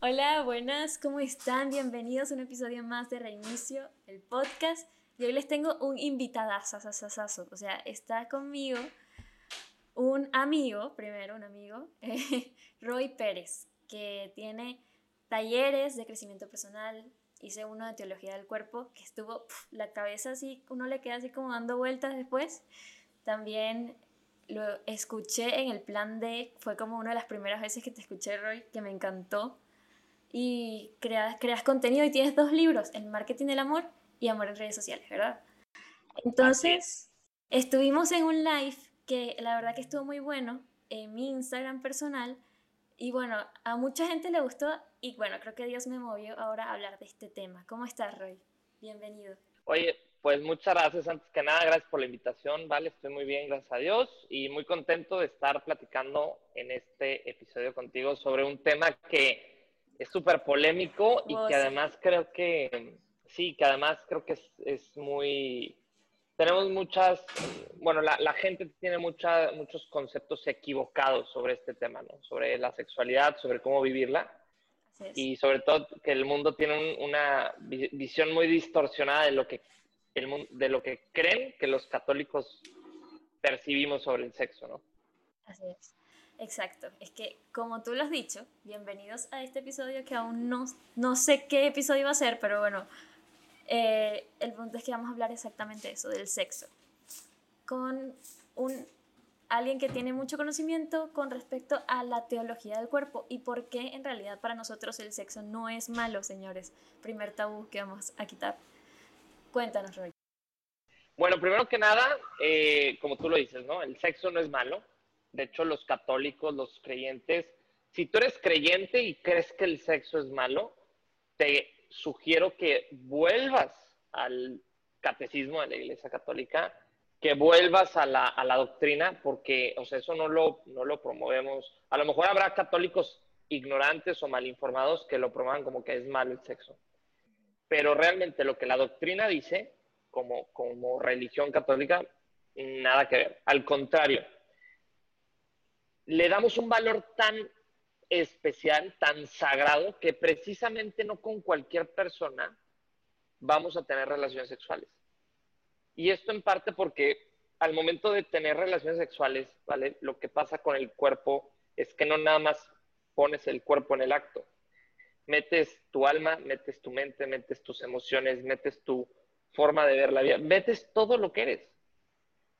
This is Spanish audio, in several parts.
Hola, buenas, ¿cómo están? Bienvenidos a un episodio más de Reinicio, el podcast. Y hoy les tengo un invitadazo, o sea, está conmigo un amigo, primero un amigo, Roy Pérez, que tiene talleres de crecimiento personal, hice uno de teología del cuerpo, que estuvo la cabeza así, uno le queda así como dando vueltas después. También lo escuché en el plan de, fue como una de las primeras veces que te escuché, Roy, que me encantó y creas, creas contenido y tienes dos libros, El marketing del amor y Amor en redes sociales, ¿verdad? Entonces, estuvimos en un live que la verdad que estuvo muy bueno en mi Instagram personal y bueno, a mucha gente le gustó y bueno, creo que Dios me movió ahora a hablar de este tema. ¿Cómo estás, Roy? Bienvenido. Oye, pues muchas gracias. Antes que nada, gracias por la invitación, ¿vale? Estoy muy bien, gracias a Dios, y muy contento de estar platicando en este episodio contigo sobre un tema que es súper polémico y que además creo que, sí, que además creo que es, muy, tenemos muchas, bueno, la, la gente tiene mucha, muchos conceptos equivocados sobre este tema, ¿no? Sobre la sexualidad, sobre cómo vivirla. Y sobre todo que el mundo tiene una visión muy distorsionada de lo que el, de lo que creen que los católicos percibimos sobre el sexo, ¿no? Así es. Exacto, es que como tú lo has dicho, bienvenidos a este episodio que aún no, no sé qué episodio va a ser, pero bueno, eh, el punto es que vamos a hablar exactamente eso, del sexo, con un, alguien que tiene mucho conocimiento con respecto a la teología del cuerpo y por qué en realidad para nosotros el sexo no es malo, señores. Primer tabú que vamos a quitar. Cuéntanos, Roy. Bueno, primero que nada, eh, como tú lo dices, ¿no? El sexo no es malo de hecho, los católicos, los creyentes, si tú eres creyente y crees que el sexo es malo, te sugiero que vuelvas al catecismo de la Iglesia Católica, que vuelvas a la, a la doctrina, porque, o sea, eso no lo, no lo promovemos. A lo mejor habrá católicos ignorantes o malinformados que lo promuevan como que es malo el sexo. Pero realmente lo que la doctrina dice, como, como religión católica, nada que ver. Al contrario, le damos un valor tan especial, tan sagrado, que precisamente no con cualquier persona vamos a tener relaciones sexuales. Y esto en parte porque al momento de tener relaciones sexuales, ¿vale? Lo que pasa con el cuerpo es que no nada más pones el cuerpo en el acto. Metes tu alma, metes tu mente, metes tus emociones, metes tu forma de ver la vida, metes todo lo que eres.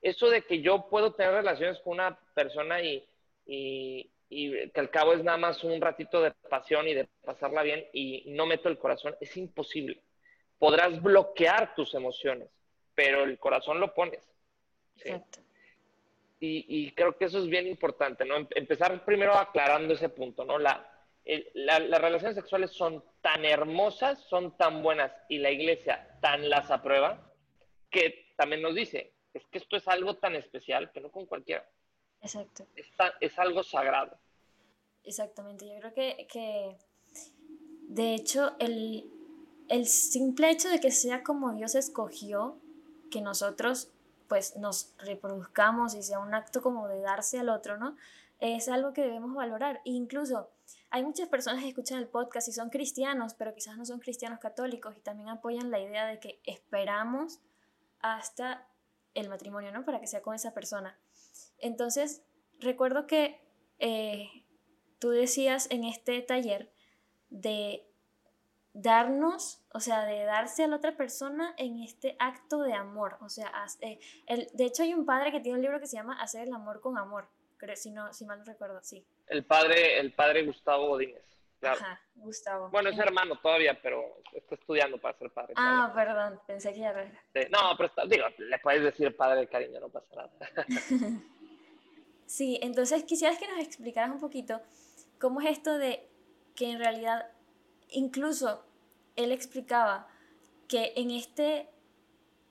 Eso de que yo puedo tener relaciones con una persona y y, que al cabo es nada más un ratito de pasión y de pasarla bien y no meto el corazón, es imposible. Podrás bloquear tus emociones, pero el corazón lo pones. Exacto. Y, creo que eso es bien importante, ¿no? Em, empezar primero aclarando ese punto, ¿no? La, las relaciones sexuales son tan hermosas, son tan buenas y la iglesia tan las aprueba que también nos dice, es que esto es algo tan especial que no con cualquiera. Exacto. Es, algo sagrado. Exactamente, yo creo que, que de hecho el, el, simple hecho de que sea como Dios escogió, que nosotros pues nos reproduzcamos y sea un acto como de darse al otro, ¿no? Es algo que debemos valorar. E incluso hay muchas personas que escuchan el podcast y son cristianos, pero quizás no son cristianos católicos y también apoyan la idea de que esperamos hasta el matrimonio, ¿no? Para que sea con esa persona. Entonces, recuerdo que eh, tú decías en este taller de darnos, o sea, de darse a la otra persona en este acto de amor. O sea, eh, el, de hecho hay un padre que tiene un libro que se llama Hacer el amor con amor, si, no, si mal no recuerdo, sí. El padre, el padre Gustavo Godínez. Ajá, Gustavo. Bueno, es hermano todavía, pero está estudiando para ser padre. Ah, perdón, pensé que ya era. no, pero digo, le puedes decir padre de cariño, no pasa nada. Sí, entonces quisieras que nos explicaras un poquito cómo es esto de que en realidad, incluso él explicaba que en este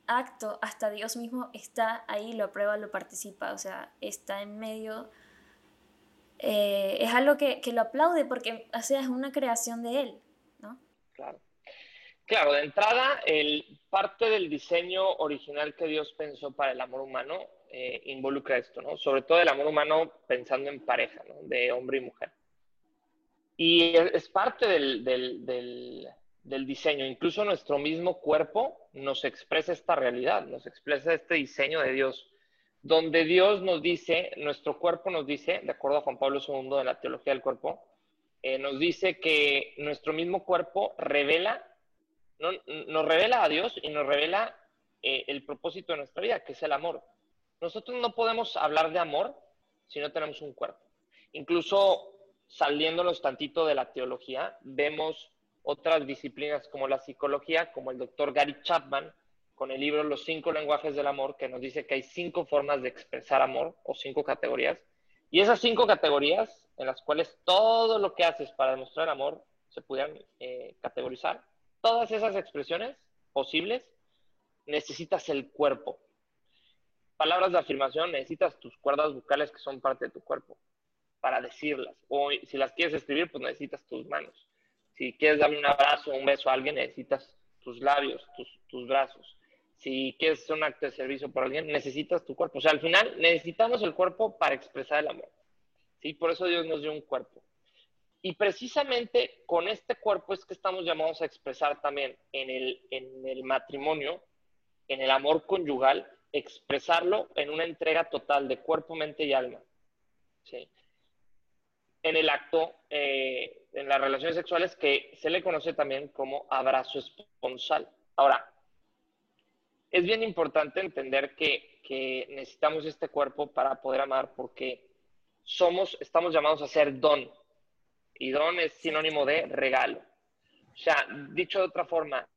acto hasta Dios mismo está ahí, lo aprueba, lo participa, o sea, está en medio, eh, es algo que, lo aplaude porque o sea, es una creación de él, ¿no? Claro. Claro, de entrada, el, parte del diseño original que Dios pensó para el amor humano eh, involucra esto, ¿no? Sobre todo el amor humano pensando en pareja, ¿no? De hombre y mujer. Y es parte del, del, diseño. Incluso nuestro mismo cuerpo nos expresa esta realidad, nos expresa este diseño de Dios, donde Dios nos dice, nuestro cuerpo nos dice, de acuerdo a Juan Pablo II de la teología del cuerpo, eh, nos dice que nuestro mismo cuerpo revela, no, nos revela a Dios y nos revela eh, el propósito de nuestra vida, que es el amor. Nosotros no podemos hablar de amor si no tenemos un cuerpo. Incluso saliéndonos tantito de la teología, vemos otras disciplinas como la psicología, como el doctor Gary Chapman, con el libro Los cinco lenguajes del amor, que nos dice que hay cinco formas de expresar amor o cinco categorías. Y esas cinco categorías en las cuales todo lo que haces para demostrar amor se pudieran eh, categorizar, todas esas expresiones posibles, necesitas el cuerpo. Palabras de afirmación, necesitas tus cuerdas vocales que son parte de tu cuerpo para decirlas. O si las quieres escribir, pues necesitas tus manos. Si quieres darle un abrazo un beso a alguien, necesitas tus labios, tus, brazos. Si quieres hacer un acto de servicio por alguien, necesitas tu cuerpo. O sea, al final necesitamos el cuerpo para expresar el amor. ¿sí? Por eso Dios nos dio un cuerpo. Y precisamente con este cuerpo es que estamos llamados a expresar también en el, en el matrimonio, en el amor conyugal, expresarlo en una entrega total de cuerpo, mente y alma. ¿sí? en el acto, eh, en las relaciones sexuales, que se le conoce también como abrazo esponsal. Ahora, es bien importante entender que, necesitamos este cuerpo para poder amar porque somos, estamos llamados a ser don. Y don es sinónimo de regalo. O sea, dicho de otra forma,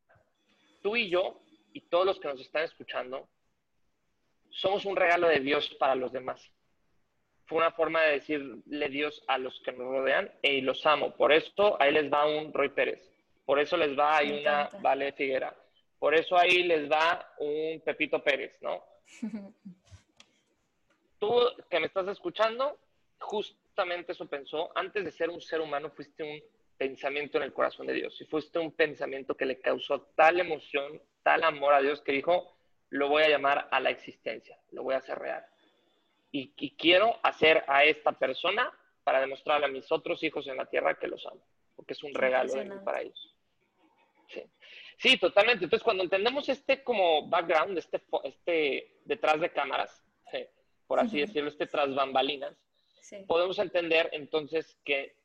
tú y yo y todos los que nos están escuchando, somos un regalo de Dios para los demás fue una forma de decirle Dios a los que nos rodean, y los amo. Por eso ahí les va un Roy Pérez. Por eso les va ahí una Vale Figuera. Por eso ahí les va un Pepito Pérez, ¿no? Tú que me estás escuchando, justamente eso pensó. Antes de ser un ser humano, fuiste un pensamiento en el corazón de Dios. Y fuiste un pensamiento que le causó tal emoción, tal amor a Dios, que dijo, lo voy a llamar a la existencia, lo voy a hacer real y, quiero hacer a esta persona para demostrarle a mis otros hijos en la tierra que los amo, porque es un regalo para ellos. Sí. totalmente. Entonces, cuando entendemos este como background, este, este detrás de cámaras, por así decirlo, este tras bambalinas, podemos entender entonces que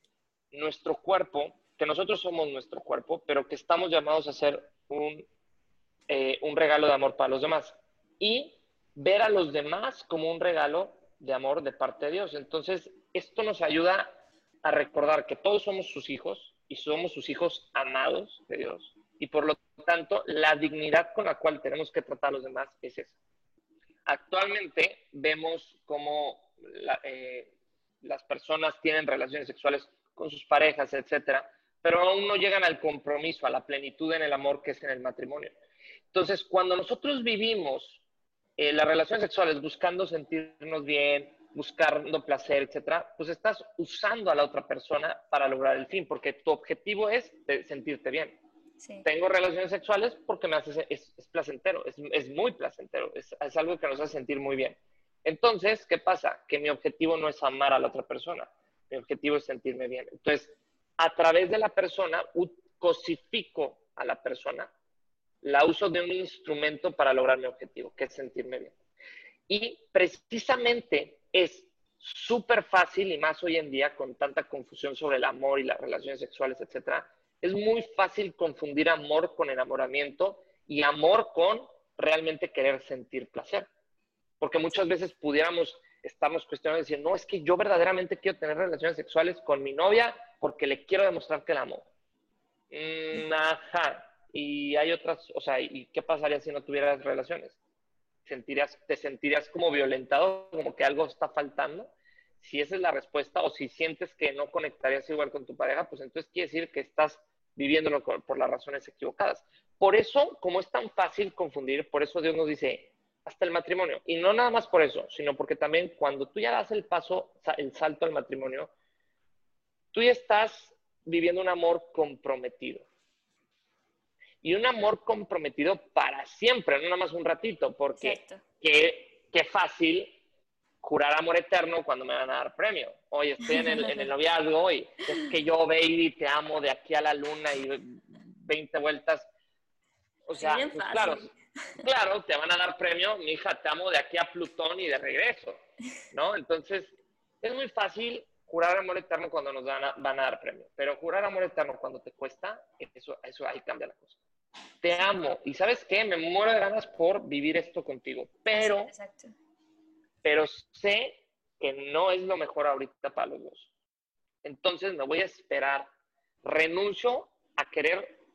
nuestro cuerpo, que nosotros somos nuestro cuerpo, pero que estamos llamados a ser un, eh, un regalo de amor para los demás. Y ver a los demás como un regalo de amor de parte de Dios. Entonces, esto nos ayuda a recordar que todos somos sus hijos y somos sus hijos amados de Dios. Y por lo tanto, la dignidad con la cual tenemos que tratar a los demás es esa. Actualmente vemos cómo eh, las personas tienen relaciones sexuales con sus parejas, etcétera, pero aún no llegan al compromiso, a la plenitud en el amor que es en el matrimonio. Entonces, cuando nosotros vivimos eh, las relaciones sexuales buscando sentirnos bien, buscando placer, etcétera, pues estás usando a la otra persona para lograr el fin, porque tu objetivo es sentirte bien. Tengo relaciones sexuales porque me hace, es, placentero, es, muy placentero, es, es, algo que nos hace sentir muy bien. Entonces, ¿qué pasa? Que mi objetivo no es amar a la otra persona, mi objetivo es sentirme bien. Entonces, a través de la persona, cosifico a la persona la uso de un instrumento para lograr mi objetivo, que es sentirme bien. Y precisamente es súper fácil, y más hoy en día con tanta confusión sobre el amor y las relaciones sexuales, etcétera, es muy fácil confundir amor con enamoramiento y amor con realmente querer sentir placer. Porque muchas veces pudiéramos estarnos cuestionando decir, no, es que yo verdaderamente quiero tener relaciones sexuales con mi novia porque le quiero demostrar que la amo. Mm, ajá, y hay otras, o sea, ¿y qué pasaría si no tuvieras relaciones? ¿Sentirías, ¿Te sentirías como violentado, como que algo está faltando? Si esa es la respuesta, o si sientes que no conectarías igual con tu pareja, pues entonces quiere decir que estás viviéndolo por las razones equivocadas. Por eso, como es tan fácil confundir, por eso Dios nos dice, hasta el matrimonio. Y no nada más por eso, sino porque también cuando tú ya das el paso, el salto al matrimonio, tú ya estás viviendo un amor comprometido y un amor comprometido para siempre, no nada más un ratito, porque qué, qué, fácil jurar amor eterno cuando me van a dar premio. Oye, estoy en el, en el noviazgo y es que yo, baby, te amo de aquí a la luna y 20 vueltas. O sea, pues, claro, claro, te van a dar premio, mi hija, te amo de aquí a Plutón y de regreso, ¿no? Entonces, es muy fácil jurar amor eterno cuando nos van a, van a dar premio, pero jurar amor eterno cuando te cuesta, eso, eso ahí cambia la cosa. Te amo y ¿sabes qué? Me muero de ganas por vivir esto contigo, pero... Exacto pero sé que no es lo mejor ahorita para los dos. Entonces me voy a esperar, renuncio a querer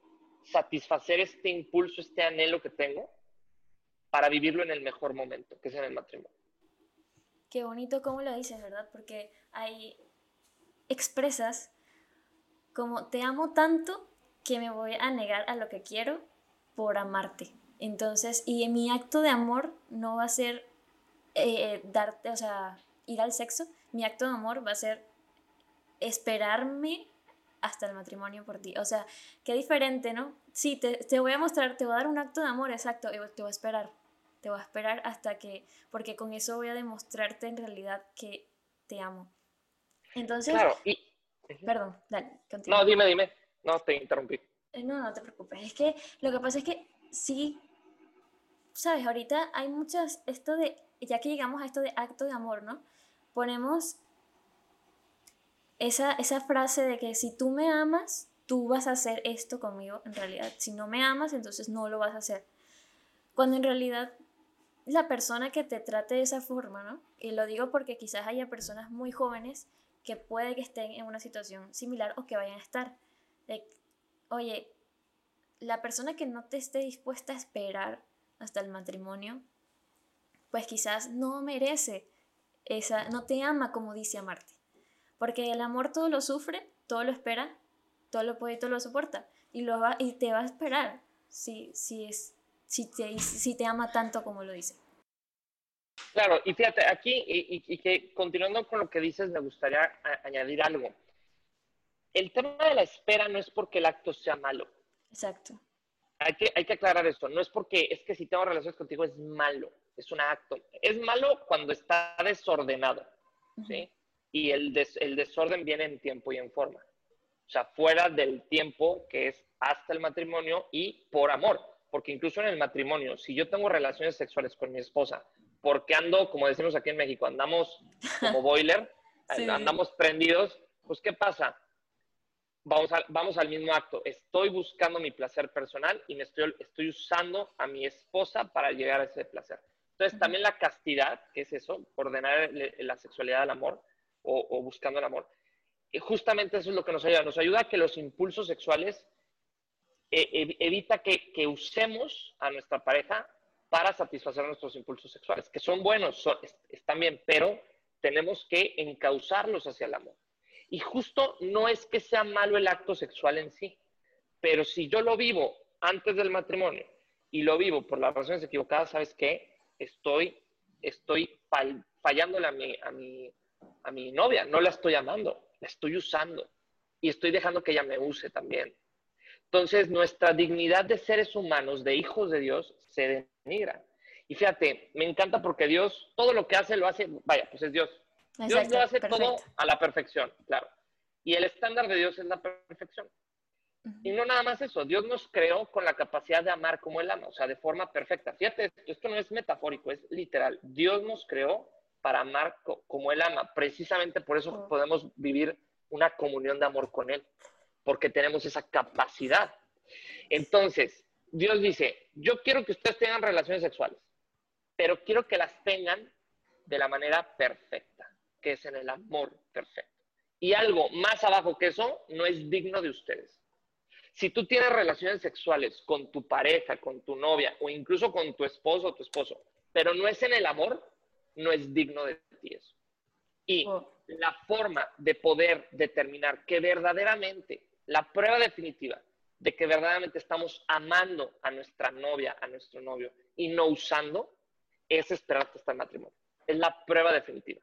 satisfacer este impulso, este anhelo que tengo para vivirlo en el mejor momento, que es en el matrimonio. Qué bonito cómo lo dices, ¿verdad? Porque hay expresas como te amo tanto que me voy a negar a lo que quiero por amarte. Entonces, y mi acto de amor no va a ser eh, darte, o sea, ir al sexo, mi acto de amor va a ser esperarme hasta el matrimonio por ti. O sea, qué diferente, ¿no? Sí, te, te, voy a mostrar, te voy a dar un acto de amor, exacto, y te voy a esperar. Te voy a esperar hasta que, porque con eso voy a demostrarte en realidad que te amo. Entonces, claro, y... perdón, dale, continúa. No, dime, dime, no te interrumpí. Eh, no, no te preocupes, es que lo que pasa es que sí, sabes, ahorita hay muchas, esto de ya que llegamos a esto de acto de amor, ¿no? Ponemos esa, esa frase de que si tú me amas, tú vas a hacer esto conmigo, en realidad. Si no me amas, entonces no lo vas a hacer. Cuando en realidad la persona que te trate de esa forma, ¿no? Y lo digo porque quizás haya personas muy jóvenes que puede que estén en una situación similar o que vayan a estar. Oye, la persona que no te esté dispuesta a esperar hasta el matrimonio, pues quizás no merece esa, no te ama como dice amarte. Porque el amor todo lo sufre, todo lo espera, todo lo puede y todo lo soporta. Y, lo va, y te va a esperar si, si, es, si, te, si te ama tanto como lo dice. Claro, y fíjate, aquí, y, que continuando con lo que dices, me gustaría añadir algo. El tema de la espera no es porque el acto sea malo. Exacto. Hay que, hay que aclarar esto. No es porque es que si tengo relaciones contigo es malo es un acto. Es malo cuando está desordenado, ¿sí? Y el, el desorden viene en tiempo y en forma. O sea, fuera del tiempo que es hasta el matrimonio y por amor. Porque incluso en el matrimonio, si yo tengo relaciones sexuales con mi esposa, porque ando, como decimos aquí en México, andamos como boiler, andamos prendidos, pues ¿qué pasa? Vamos, vamos al mismo acto. Estoy buscando mi placer personal y me estoy, estoy usando a mi esposa para llegar a ese placer. Entonces, también la castidad, que es eso, ordenar la sexualidad al amor o, buscando el amor, y justamente eso es lo que nos ayuda. Nos ayuda a que los impulsos sexuales eh, evita que, usemos a nuestra pareja para satisfacer nuestros impulsos sexuales, que son buenos, están bien, pero tenemos que encauzarlos hacia el amor. Y justo no es que sea malo el acto sexual en sí, pero si yo lo vivo antes del matrimonio y lo vivo por las razones equivocadas, ¿sabes qué? estoy, estoy fallándole a mi, a, mi, a mi novia, no la estoy amando, la estoy usando y estoy dejando que ella me use también. Entonces, nuestra dignidad de seres humanos, de hijos de Dios, se denigra. Y fíjate, me encanta porque Dios todo lo que hace lo hace, vaya, pues es Dios. Dios lo hace todo a la perfección, claro. Y el estándar de Dios es la perfección. Y no nada más eso, Dios nos creó con la capacidad de amar como Él ama, o sea, de forma perfecta. Fíjate, esto no es metafórico, es literal. Dios nos creó para amar como Él ama. Precisamente por eso podemos vivir una comunión de amor con Él, porque tenemos esa capacidad. Entonces, Dios dice, yo quiero que ustedes tengan relaciones sexuales, pero quiero que las tengan de la manera perfecta, que es en el amor perfecto. Y algo más abajo que eso no es digno de ustedes. Si tú tienes relaciones sexuales con tu pareja, con tu novia o incluso con tu esposo o tu esposo, pero no es en el amor, no es digno de ti eso. Y oh. la forma de poder determinar que verdaderamente, la prueba definitiva de que verdaderamente estamos amando a nuestra novia, a nuestro novio y no usando, es esperar hasta el matrimonio. Es la prueba definitiva.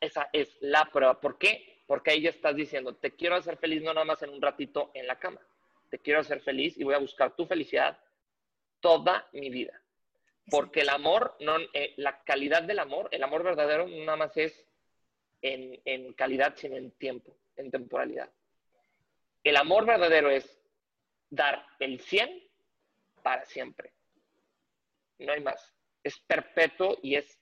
Esa es la prueba. ¿Por qué? Porque ahí ya estás diciendo, te quiero hacer feliz no nada más en un ratito en la cama. Te quiero hacer feliz y voy a buscar tu felicidad toda mi vida. Porque el amor, no, eh, la calidad del amor, el amor verdadero no nada más es en, en calidad, sino en tiempo, en temporalidad. El amor verdadero es dar el 100 para siempre. No hay más. Es perpetuo y es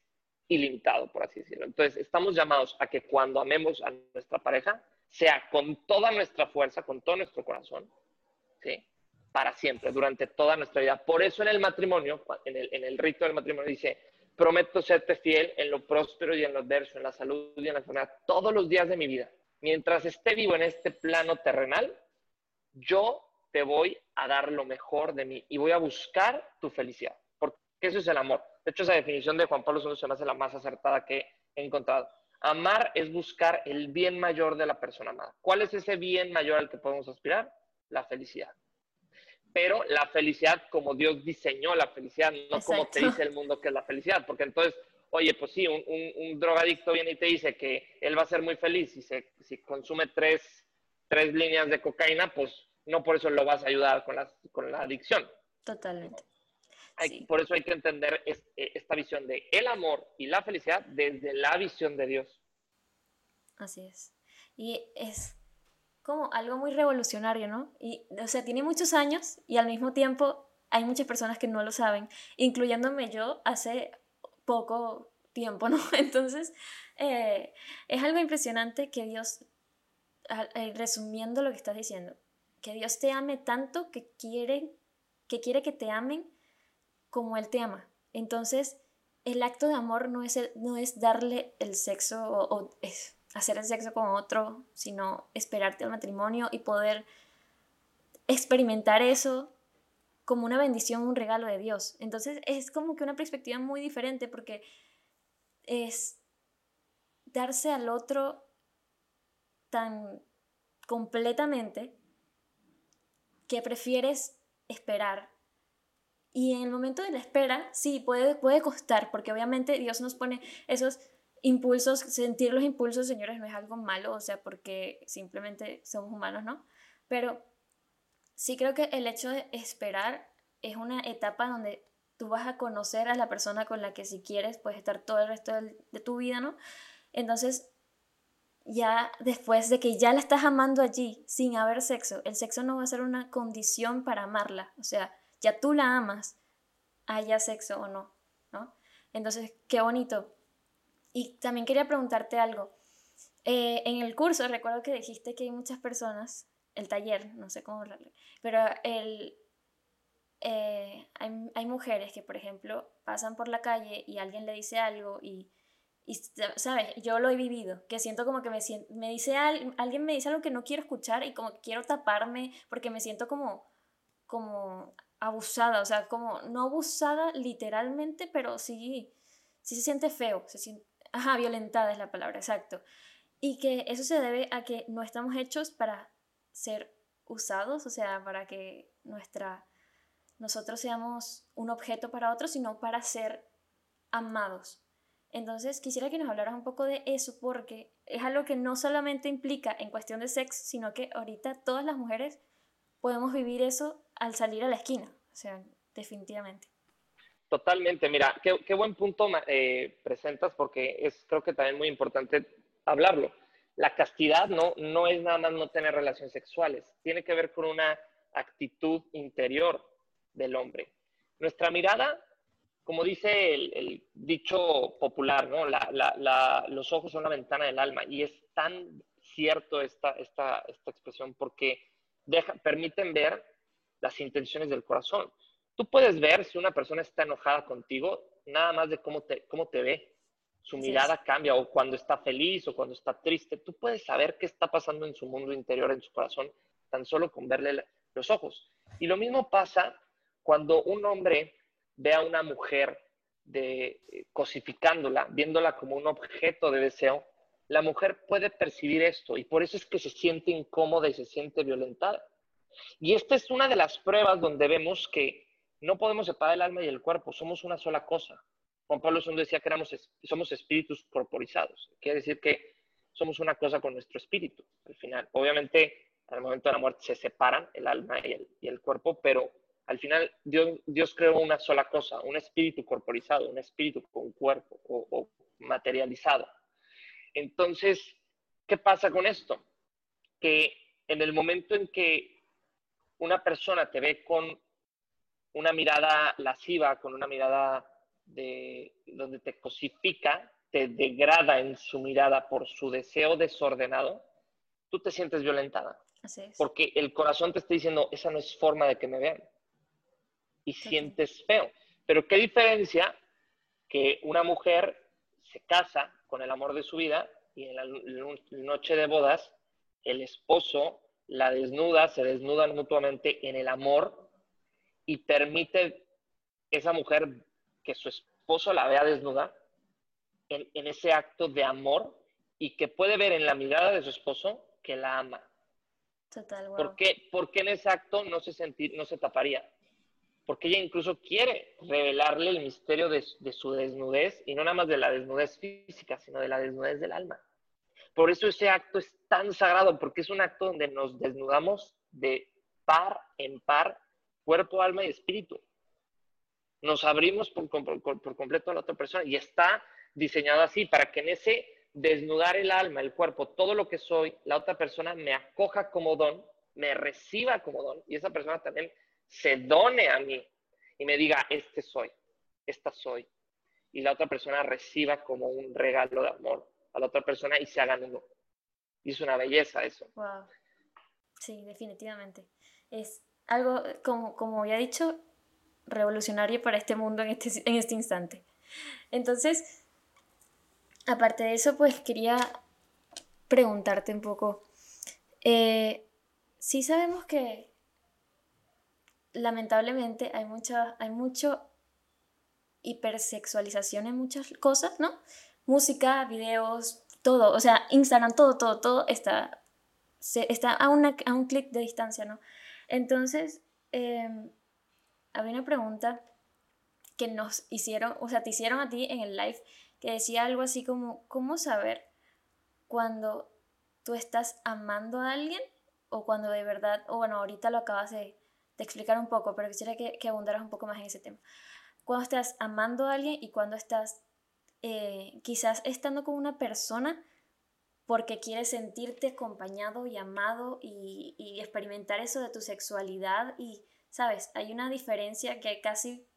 ilimitado, por así decirlo. Entonces, estamos llamados a que cuando amemos a nuestra pareja, sea con toda nuestra fuerza, con todo nuestro corazón, ¿sí? Para siempre, durante toda nuestra vida. Por eso en el matrimonio, en el, en el rito del matrimonio dice, prometo serte fiel en lo próspero y en lo adverso, en la salud y en la enfermedad, todos los días de mi vida. Mientras esté vivo en este plano terrenal, yo te voy a dar lo mejor de mí y voy a buscar tu felicidad, porque eso es el amor. De hecho, esa definición de Juan Pablo II se me hace la más acertada que he encontrado. Amar es buscar el bien mayor de la persona amada. ¿Cuál es ese bien mayor al que podemos aspirar? La felicidad. Pero la felicidad como Dios diseñó la felicidad, no como te dice el mundo que es la felicidad, porque entonces, oye, pues sí, un, drogadicto viene y te dice que él va a ser muy feliz si, se, si consume tres, tres líneas de cocaína, pues no por eso lo vas a ayudar con la, con la adicción. Totalmente. Por eso hay que entender eh, esta visión de el amor y la felicidad desde la visión de Dios. Así es. Y es como algo muy revolucionario, ¿no? Y, o sea, tiene muchos años y al mismo tiempo hay muchas personas que no lo saben, incluyéndome yo hace poco tiempo, ¿no? Entonces, eh, es algo impresionante que Dios, eh, resumiendo lo que estás diciendo, que Dios te ame tanto que quiere que, quiere que te amen como Él te ama. Entonces, el acto de amor no es, no es darle el sexo o, hacer el sexo con otro, sino esperarte al matrimonio y poder experimentar eso como una bendición, un regalo de Dios. Entonces es como que una perspectiva muy diferente porque es darse al otro tan completamente que prefieres esperar. Y en el momento de la espera, sí, puede, puede costar, porque obviamente Dios nos pone esos impulsos, sentir los impulsos, señores, no es algo malo, o sea, porque simplemente somos humanos, ¿no? Pero sí creo que el hecho de esperar es una etapa donde tú vas a conocer a la persona con la que si quieres puedes estar todo el resto de tu vida, ¿no? Entonces, ya después de que ya la estás amando allí sin haber sexo, el sexo no va a ser una condición para amarla, o sea, ya tú la amas, haya sexo o no, ¿no? Entonces, qué bonito. Y también quería preguntarte algo. Eh, en el curso recuerdo que dijiste que hay muchas personas, el taller, no sé cómo hablarle, pero el, eh, hay, hay mujeres que, por ejemplo, pasan por la calle y alguien le dice algo y y, ¿sabes? Yo lo he vivido, que siento como que me, me dice alguien me dice algo que no quiero escuchar y como que quiero taparme porque me siento como, como abusada, o sea, como no abusada literalmente, pero sí, sí se siente feo, se siente, ajá, violentada es la palabra, exacto. Y que eso se debe a que no estamos hechos para ser usados, o sea, para que nuestra, nosotros seamos un objeto para otros, sino para ser amados. Entonces quisiera que nos hablaras un poco de eso porque es algo que no solamente implica en cuestión de sexo, sino que ahorita todas las mujeres podemos vivir eso al salir a la esquina, o sea, definitivamente. Totalmente, mira, qué, buen punto eh, presentas porque es creo que también muy importante hablarlo. La castidad no, no es nada más no tener relaciones sexuales, tiene que ver con una actitud interior del hombre. Nuestra mirada como dice el, dicho popular, ¿no? los ojos son la ventana del alma y es tan cierto esta, esta, esta expresión porque deja, permiten ver las intenciones del corazón. Tú puedes ver si una persona está enojada contigo nada más de cómo te, cómo te ve. Su mirada cambia o cuando está feliz o cuando está triste. Tú puedes saber qué está pasando en su mundo interior, en su corazón, tan solo con verle los ojos. Y lo mismo pasa cuando un hombre ve a una mujer de, eh, cosificándola, viéndola como un objeto de deseo, la mujer puede percibir esto y por eso es que se siente incómoda y se siente violentada. Y esta es una de las pruebas donde vemos que no podemos separar el alma y el cuerpo, somos una sola cosa. Juan Pablo II decía que éramos, somos espíritus corporizados, quiere decir que somos una cosa con nuestro espíritu al final. Obviamente, al momento de la muerte se separan el alma y el, y el cuerpo, pero Al final, Dios, Dios creó una sola cosa, un espíritu corporizado, un espíritu con cuerpo o, materializado. Entonces, ¿qué pasa con esto? Que en el momento en que una persona te ve con una mirada lasciva, con una mirada de, donde te cosifica, te degrada en su mirada por su deseo desordenado, tú te sientes violentada. Porque el corazón te está diciendo, esa no es forma de que me vean. Y sientes feo. Pero qué diferencia que una mujer se casa con el amor de su vida y en la noche de bodas el esposo la desnuda, se desnudan mutuamente en el amor y permite esa mujer que su esposo la vea desnuda en, ese acto de amor y que puede ver en la mirada de su esposo que la ama. Total, ¿Por, qué, en ese acto no se, sentir, no se taparía? Porque ella incluso quiere revelarle el misterio de, de su desnudez y no nada más de la desnudez física, sino de la desnudez del alma. Por eso ese acto es tan sagrado, porque es un acto donde nos desnudamos de par en par, cuerpo, alma y espíritu. Nos abrimos por, completo a la otra persona y está diseñado así para que en ese desnudar el alma, el cuerpo, todo lo que soy, la otra persona me acoja como don, me reciba como don y esa persona también se done a mí y me diga, este soy, esta soy. Y la otra persona reciba como un regalo de amor a la otra persona y se hagan uno. Y es una belleza eso. Wow. Sí, definitivamente. Es algo, como, como ya dicho, revolucionario para este mundo en este, en este instante. Entonces, aparte de eso, pues quería preguntarte un poco. Eh, sí sabemos que lamentablemente hay mucha, hay mucho hipersexualización en muchas cosas, ¿no? Música, videos, todo, o sea, Instagram, todo, todo, todo está, está a, una, a un clic de distancia, ¿no? Entonces, em, había una pregunta que nos hicieron, o sea, te hicieron a ti en el live que decía algo así como, ¿cómo saber cuando tú estás amando a alguien o cuando de verdad, o bueno, ahorita lo acabas de, explicar un poco, pero quisiera que, que, abundaras un poco más en ese tema. Cuando estás amando a alguien y cuando estás eh, quizás estando con una persona porque quieres sentirte acompañado y amado y, y experimentar eso de tu sexualidad y, sabes, hay una diferencia que casi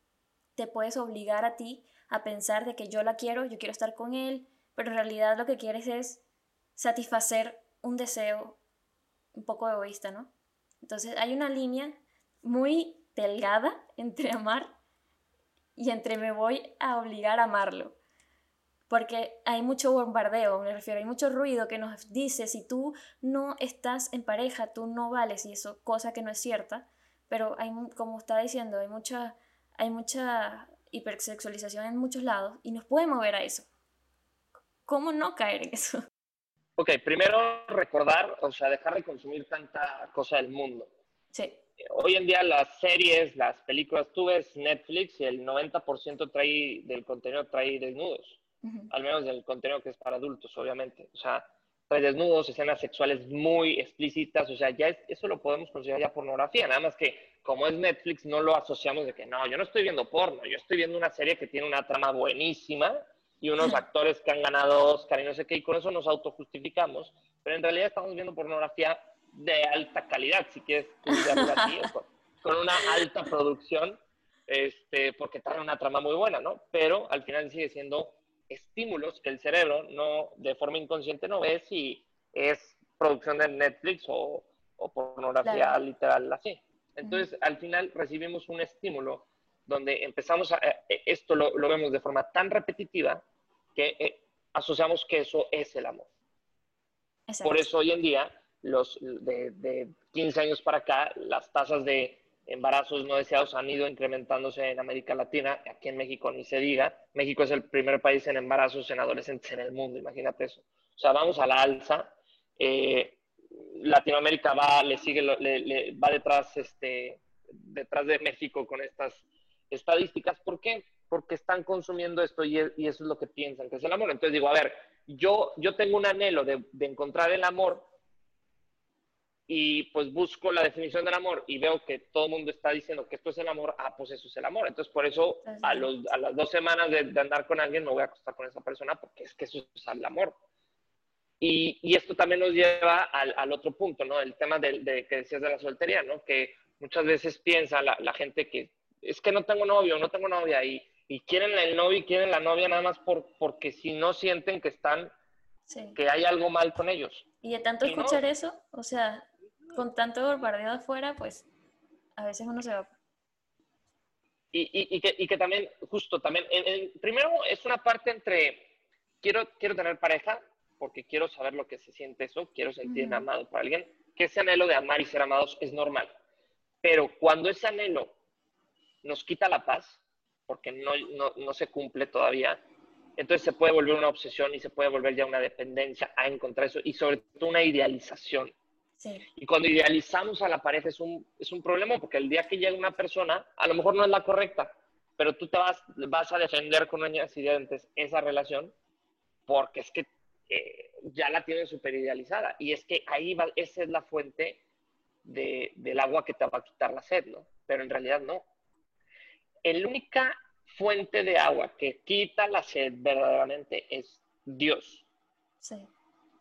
te puedes obligar a ti a pensar de que yo la quiero, yo quiero estar con él, pero en realidad lo que quieres es satisfacer un deseo un poco egoísta, ¿no? Entonces hay una línea muy delgada entre amar y entre me voy a obligar a amarlo. Porque hay mucho bombardeo, me refiero, hay mucho ruido que nos dice si tú no estás en pareja, tú no vales, y eso, cosa que no es cierta, pero hay, como está diciendo, hay mucha, hay mucha hipersexualización en muchos lados y nos puede mover a eso. ¿Cómo no caer en eso? Ok, primero recordar, o sea, dejar de consumir tanta cosa del mundo. Sí. Hoy en día las series, las películas, tú ves Netflix y el 90% trae, del contenido trae desnudos. Al menos del contenido que es para adultos, obviamente. O sea, trae desnudos, escenas sexuales muy explícitas, o sea, ya eso lo podemos considerar ya pornografía, nada más que como es Netflix no lo asociamos de que no, yo no estoy viendo porno, yo estoy viendo una serie que tiene una trama buenísima y unos actores que han ganado Oscar y no sé qué, y con eso nos autojustificamos, pero en realidad estamos viendo pornografía de alta calidad, si quieres así, con, una alta producción, este, porque trae una trama muy buena, ¿no? Pero al final sigue siendo estímulos que el cerebro no, de forma inconsciente no ve si es producción de Netflix o, pornografía literal así. Entonces, al final recibimos un estímulo donde empezamos a, eh, esto lo, vemos de forma tan repetitiva que eh, asociamos que eso es el amor. Por eso hoy en día, los de, de 15 años para acá, las tasas de embarazos no deseados han ido incrementándose en América Latina, aquí en México ni se diga. México es el primer país en embarazos en en el mundo, imagínate eso. O sea, vamos a la alza. Eh, Latinoamérica va, le sigue, le, va detrás, este, detrás de México con estas estadísticas. ¿Por qué? Porque están consumiendo esto y, eso es lo que piensan que es el amor. Entonces digo, a ver, yo, yo tengo un anhelo de encontrar el amor y pues busco la definición del amor y veo que todo el mundo está diciendo que esto es el amor, ah, pues eso es el amor. Entonces, por eso a, los, a las dos semanas de, andar con alguien me voy a acostar con esa persona porque es que eso es el amor. Y, y esto también nos lleva al, al, otro punto, ¿no? El tema de, de, que decías de la soltería, ¿no? Que muchas veces piensa la, la, gente que es que no tengo novio, no tengo novia y, y quieren el novio y quieren la novia nada más por, porque si no sienten que están, que hay algo mal con ellos. Y de tanto escuchar eso, o sea, con tanto bombardeo afuera, pues a veces uno se va. Y, y, que, y que, también, justo, también, primero es una parte entre, quiero, quiero tener pareja, porque quiero saber lo que se siente eso, quiero sentir amado por alguien, que ese anhelo de amar y ser amados es normal. Pero cuando ese anhelo nos quita la paz, porque no, no, no se cumple todavía, entonces se puede volver una obsesión y se puede volver ya una dependencia a encontrar eso y sobre todo una idealización. Y cuando idealizamos a la pareja es un, es un problema porque el día que llega una persona, a lo mejor no es la correcta, pero tú te vas, vas a defender con uñas y dientes esa relación porque es que eh, ya la tienes súper idealizada. Y es que ahí va, esa es la fuente de, del agua que te va a quitar la sed, ¿no? Pero en realidad no. La única fuente de agua que quita la sed verdaderamente es Dios. Sí.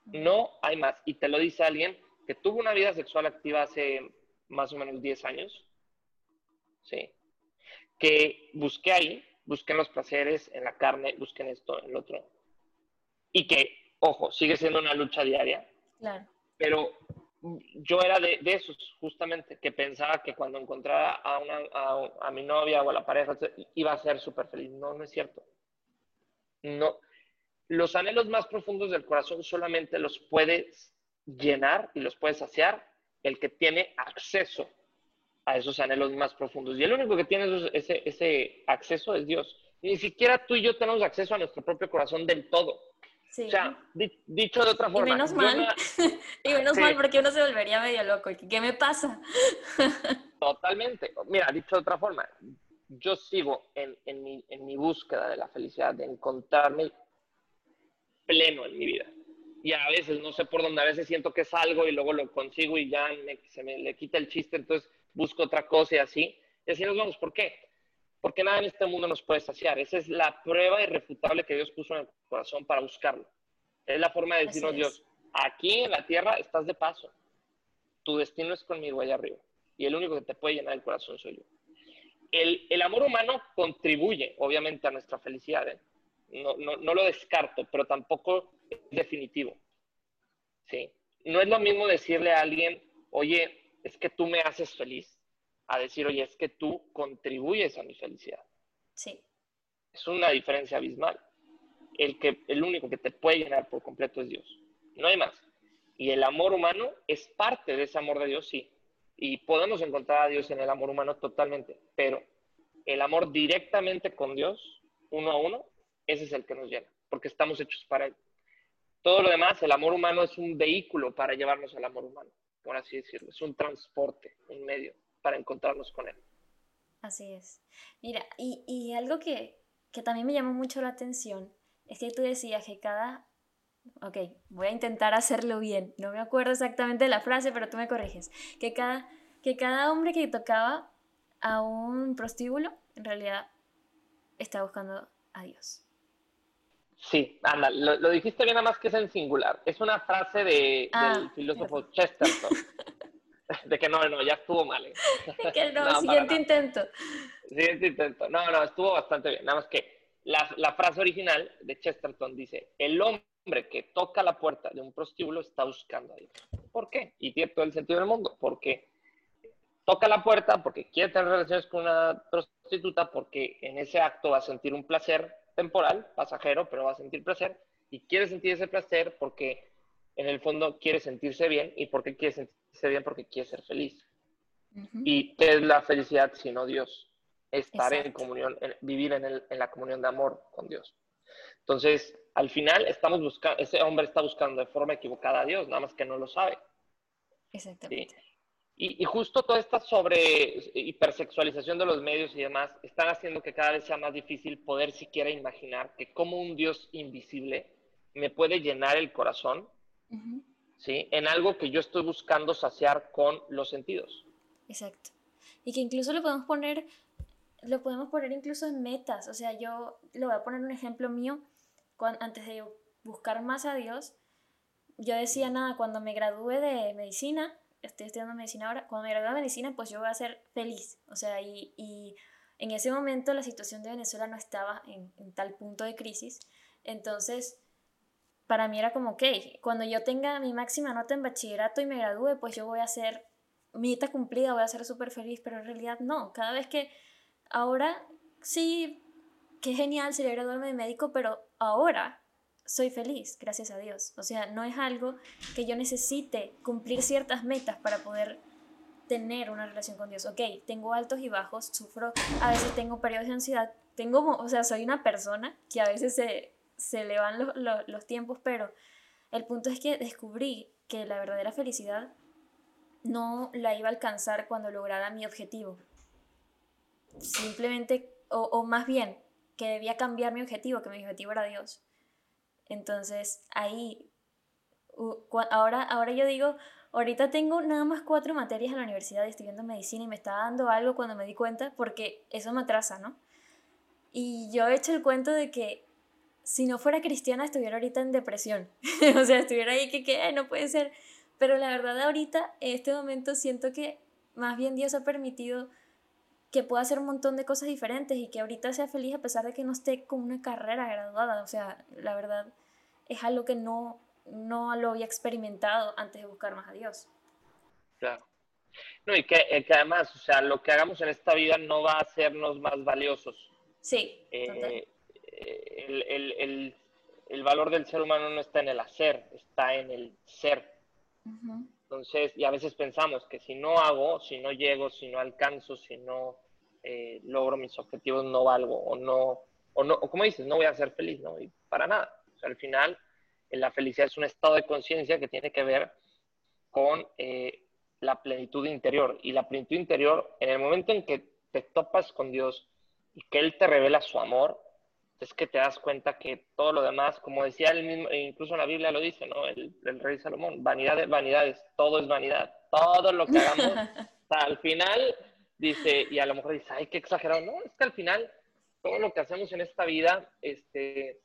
No hay más. Y te lo dice alguien que tuvo una vida sexual activa hace más o menos 10 años, ¿sí? Que busqué ahí, busqué los placeres en la carne, busqué en esto, en lo otro. Y que, ojo, sigue siendo una lucha diaria. Claro. Pero yo era de, esos, justamente, que pensaba que cuando encontrara a, una, a, a mi novia o a la pareja iba a ser súper feliz. No, no es cierto. No. Los anhelos más profundos del corazón solamente los puedes llenar y los puedes saciar el que tiene acceso a esos anhelos más profundos. Y el único que tiene ese, ese acceso es Dios. ni siquiera tú y yo tenemos acceso a nuestro propio corazón del todo. O sea, dicho de otra forma. Y menos mal. y menos mal porque uno se volvería medio loco. ¿Qué me pasa? Totalmente. Mira, dicho de otra forma, yo sigo en, en, mi, en mi búsqueda de la felicidad, de encontrarme pleno en mi vida y a veces no sé por dónde, a veces siento que es algo y luego lo consigo y ya se me le quita el chiste, entonces busco otra cosa y así. Y así nos vamos. ¿Por qué? Porque nada en este mundo nos puede saciar. Esa es la prueba irrefutable que Dios puso en el corazón para buscarlo. Es la forma de decirnos, Dios, aquí en la tierra estás de paso. Tu destino es conmigo allá arriba. Y el único que te puede llenar el corazón soy yo. El, el amor humano contribuye, obviamente, a nuestra felicidad. ¿eh? No, no, no, lo descarto, pero tampoco definitivo. ¿sí? No es lo mismo decirle a alguien, oye, es que tú me haces feliz, a decir, oye, es que tú contribuyes a mi felicidad. Sí. Es una diferencia abismal. El, que, el único que te puede llenar por completo es Dios. No hay más. Y el amor humano es parte de ese amor de Dios, sí. Y podemos encontrar a Dios en el amor humano totalmente, pero el amor directamente con Dios, uno a uno, ese es el que nos llena, porque estamos hechos para Él. Todo lo demás, el amor humano es un vehículo para llevarnos al amor humano, por así decirlo. Es un transporte, un medio para encontrarnos con Él. Así es. Mira, y, y algo que, que también me llamó mucho la atención es que tú decías que cada ok, voy a intentar hacerlo bien. No me acuerdo exactamente de la frase, pero tú me corriges. Que cada, que cada hombre que tocaba a un prostíbulo, en realidad está buscando a Dios. Sí, anda, lo, dijiste bien nada más que es en singular. Es una frase de, ah, del filósofo Chesterton. de que no, no, ya estuvo mal. ¿eh? que no, siguiente intento. Siguiente intento. No, no, estuvo bastante bien. Nada más que la, la frase original de Chesterton dice, el hombre que toca la puerta de un prostíbulo está buscando a Dios. ¿Por qué? Y tiene todo el sentido del mundo. Porque toca la puerta porque quiere tener relaciones con una prostituta, porque en ese acto va a sentir un placer temporal, pasajero, pero va a sentir placer y quiere sentir ese placer porque en el fondo quiere sentirse bien y porque quiere sentirse bien porque quiere ser feliz. ¿Y qué es la felicidad sino Dios? Estar en comunión, vivir en, el, en, la comunión de amor con Dios. Entonces, al final estamos buscando, ese hombre está buscando de forma equivocada a Dios, nada más que no lo sabe. Exactamente. Y, justo toda esta sobre hipersexualización de los medios y demás están haciendo que cada vez sea más difícil poder siquiera imaginar que como un Dios invisible me puede llenar el corazón ¿sí? En algo que yo estoy buscando saciar con los sentidos. Exacto. Y que incluso lo podemos poner, lo podemos poner incluso en metas. O sea, yo lo voy a poner un ejemplo mío. antes de buscar más a Dios, yo decía, nada, cuando me gradúe de medicina, estoy estudiando medicina ahora, cuando me gradúe de medicina, pues yo voy a ser feliz. O sea, y, y en ese momento la situación de Venezuela no estaba en, en, tal punto de crisis. Entonces, para mí era como, ok, cuando yo tenga mi máxima nota en bachillerato y me gradúe, pues yo voy a ser meta cumplida, voy a ser súper feliz, pero en realidad no. Cada vez que ahora sí, qué genial sería graduarme de médico, pero ahora soy feliz, gracias a Dios. O sea, no es algo que yo necesite cumplir ciertas metas para poder tener una relación con Dios. Ok, tengo altos y bajos, sufro, a veces tengo periodos de ansiedad, tengo, o sea, soy una persona que a veces se, se le van los, los, los tiempos, pero el punto es que descubrí que la verdadera felicidad no la iba a alcanzar cuando lograra mi objetivo. Simplemente, o, o más bien, que debía cambiar mi objetivo, que mi objetivo era Dios. Entonces ahí, ahora, ahora yo digo, ahorita tengo nada más cuatro materias en la universidad estudiando medicina y me estaba dando algo cuando me di cuenta porque eso me atrasa, ¿no? Y yo he hecho el cuento de que si no fuera cristiana estuviera ahorita en depresión, o sea, estuviera ahí que, que no puede ser, pero la verdad ahorita, en este momento siento que más bien Dios ha permitido que pueda hacer un montón de cosas diferentes y que ahorita sea feliz a pesar de que no esté con una carrera graduada. O sea, la verdad es algo que no, no lo había experimentado antes de buscar más a Dios. Claro. No, y que, eh, que, además, o sea, lo que hagamos en esta vida no va a hacernos más valiosos. Sí. Eh, el, el, el, el, valor del ser humano no está en el hacer, está en el ser. Entonces, y a veces pensamos que si no hago, si no llego, si no alcanzo, si no eh, logro mis objetivos, no valgo o no, o no, o como dices, no voy a ser feliz, ¿no? Y para nada. O sea, al final, eh, la felicidad es un estado de conciencia que tiene que ver con eh, la plenitud interior. Y la plenitud interior, en el momento en que te topas con Dios y que Él te revela su amor, es que te das cuenta que todo lo demás, como decía él mismo, e incluso en la Biblia lo dice, ¿no? El, el rey Salomón, vanidades, vanidades, todo es vanidad, todo lo que hagamos, al final dice, y a lo mejor dice, ay, qué exagerado, no, es que al final todo lo que hacemos en esta vida, este,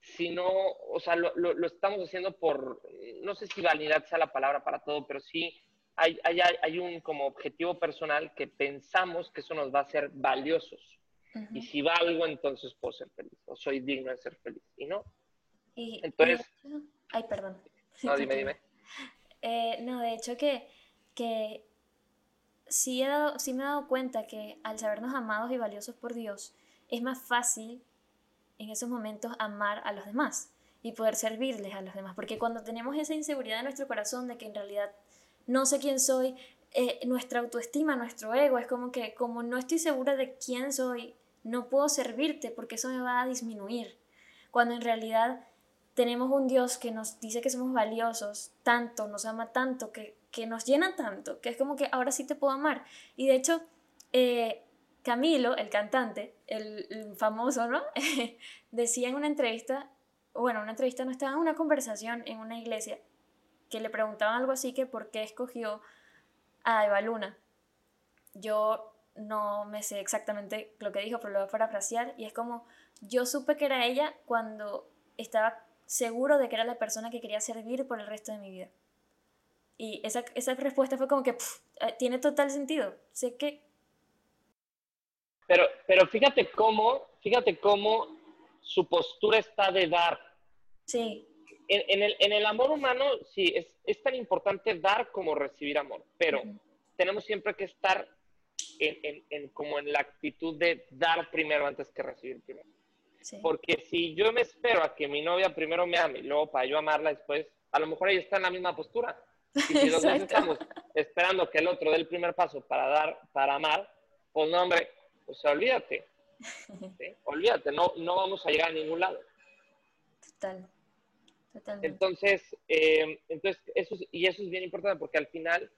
si no, o sea, lo, lo, lo estamos haciendo por, no sé si vanidad sea la palabra para todo, pero sí hay, hay, hay un como objetivo personal que pensamos que eso nos va a hacer valiosos. Y si valgo, entonces puedo ser feliz, o soy digno de ser feliz, y no. Y, entonces... ay, perdón. No, dime, dime. Eh, no, de hecho que, que sí, he dado, sí me he dado cuenta que al sabernos amados y valiosos por Dios, es más fácil en esos momentos amar a los demás y poder servirles a los demás. Porque cuando tenemos esa inseguridad en nuestro corazón de que en realidad no sé quién soy, eh, nuestra autoestima, nuestro ego, es como que como no estoy segura de quién soy, no puedo servirte porque eso me va a disminuir. Cuando en realidad tenemos un Dios que nos dice que somos valiosos, tanto, nos ama tanto, que, que nos llena tanto, que es como que ahora sí te puedo amar. Y de hecho, eh, Camilo, el cantante, el, famoso, ¿no? Decía en una entrevista, bueno, una entrevista no estaba en una conversación en una iglesia, que le preguntaban algo así que por qué escogió a Eva Luna. Yo no me sé exactamente lo que dijo, pero lo voy a parafrasear, y es como, yo supe que era ella cuando estaba seguro de que era la persona que quería servir por el resto de mi vida. Y esa, esa respuesta fue como que eh, tiene total sentido. Sé que... Pero, pero fíjate cómo, fíjate cómo su postura está de dar. Sí. En, en, el, en el, amor humano, sí, es, es, tan importante dar como recibir amor, pero tenemos siempre que estar en, en, como en la actitud de dar primero antes que recibir primero. Porque si yo me espero a que mi novia primero me ame y luego para yo amarla después, a lo mejor ella está en la misma postura. Y si los dos estamos esperando que el otro dé el primer paso para dar, para amar, pues no, hombre, o sea, olvídate. Olvídate, no, no vamos a llegar a ningún lado. Total. Totalmente. Entonces, eh, entonces eso y eso es bien importante porque al final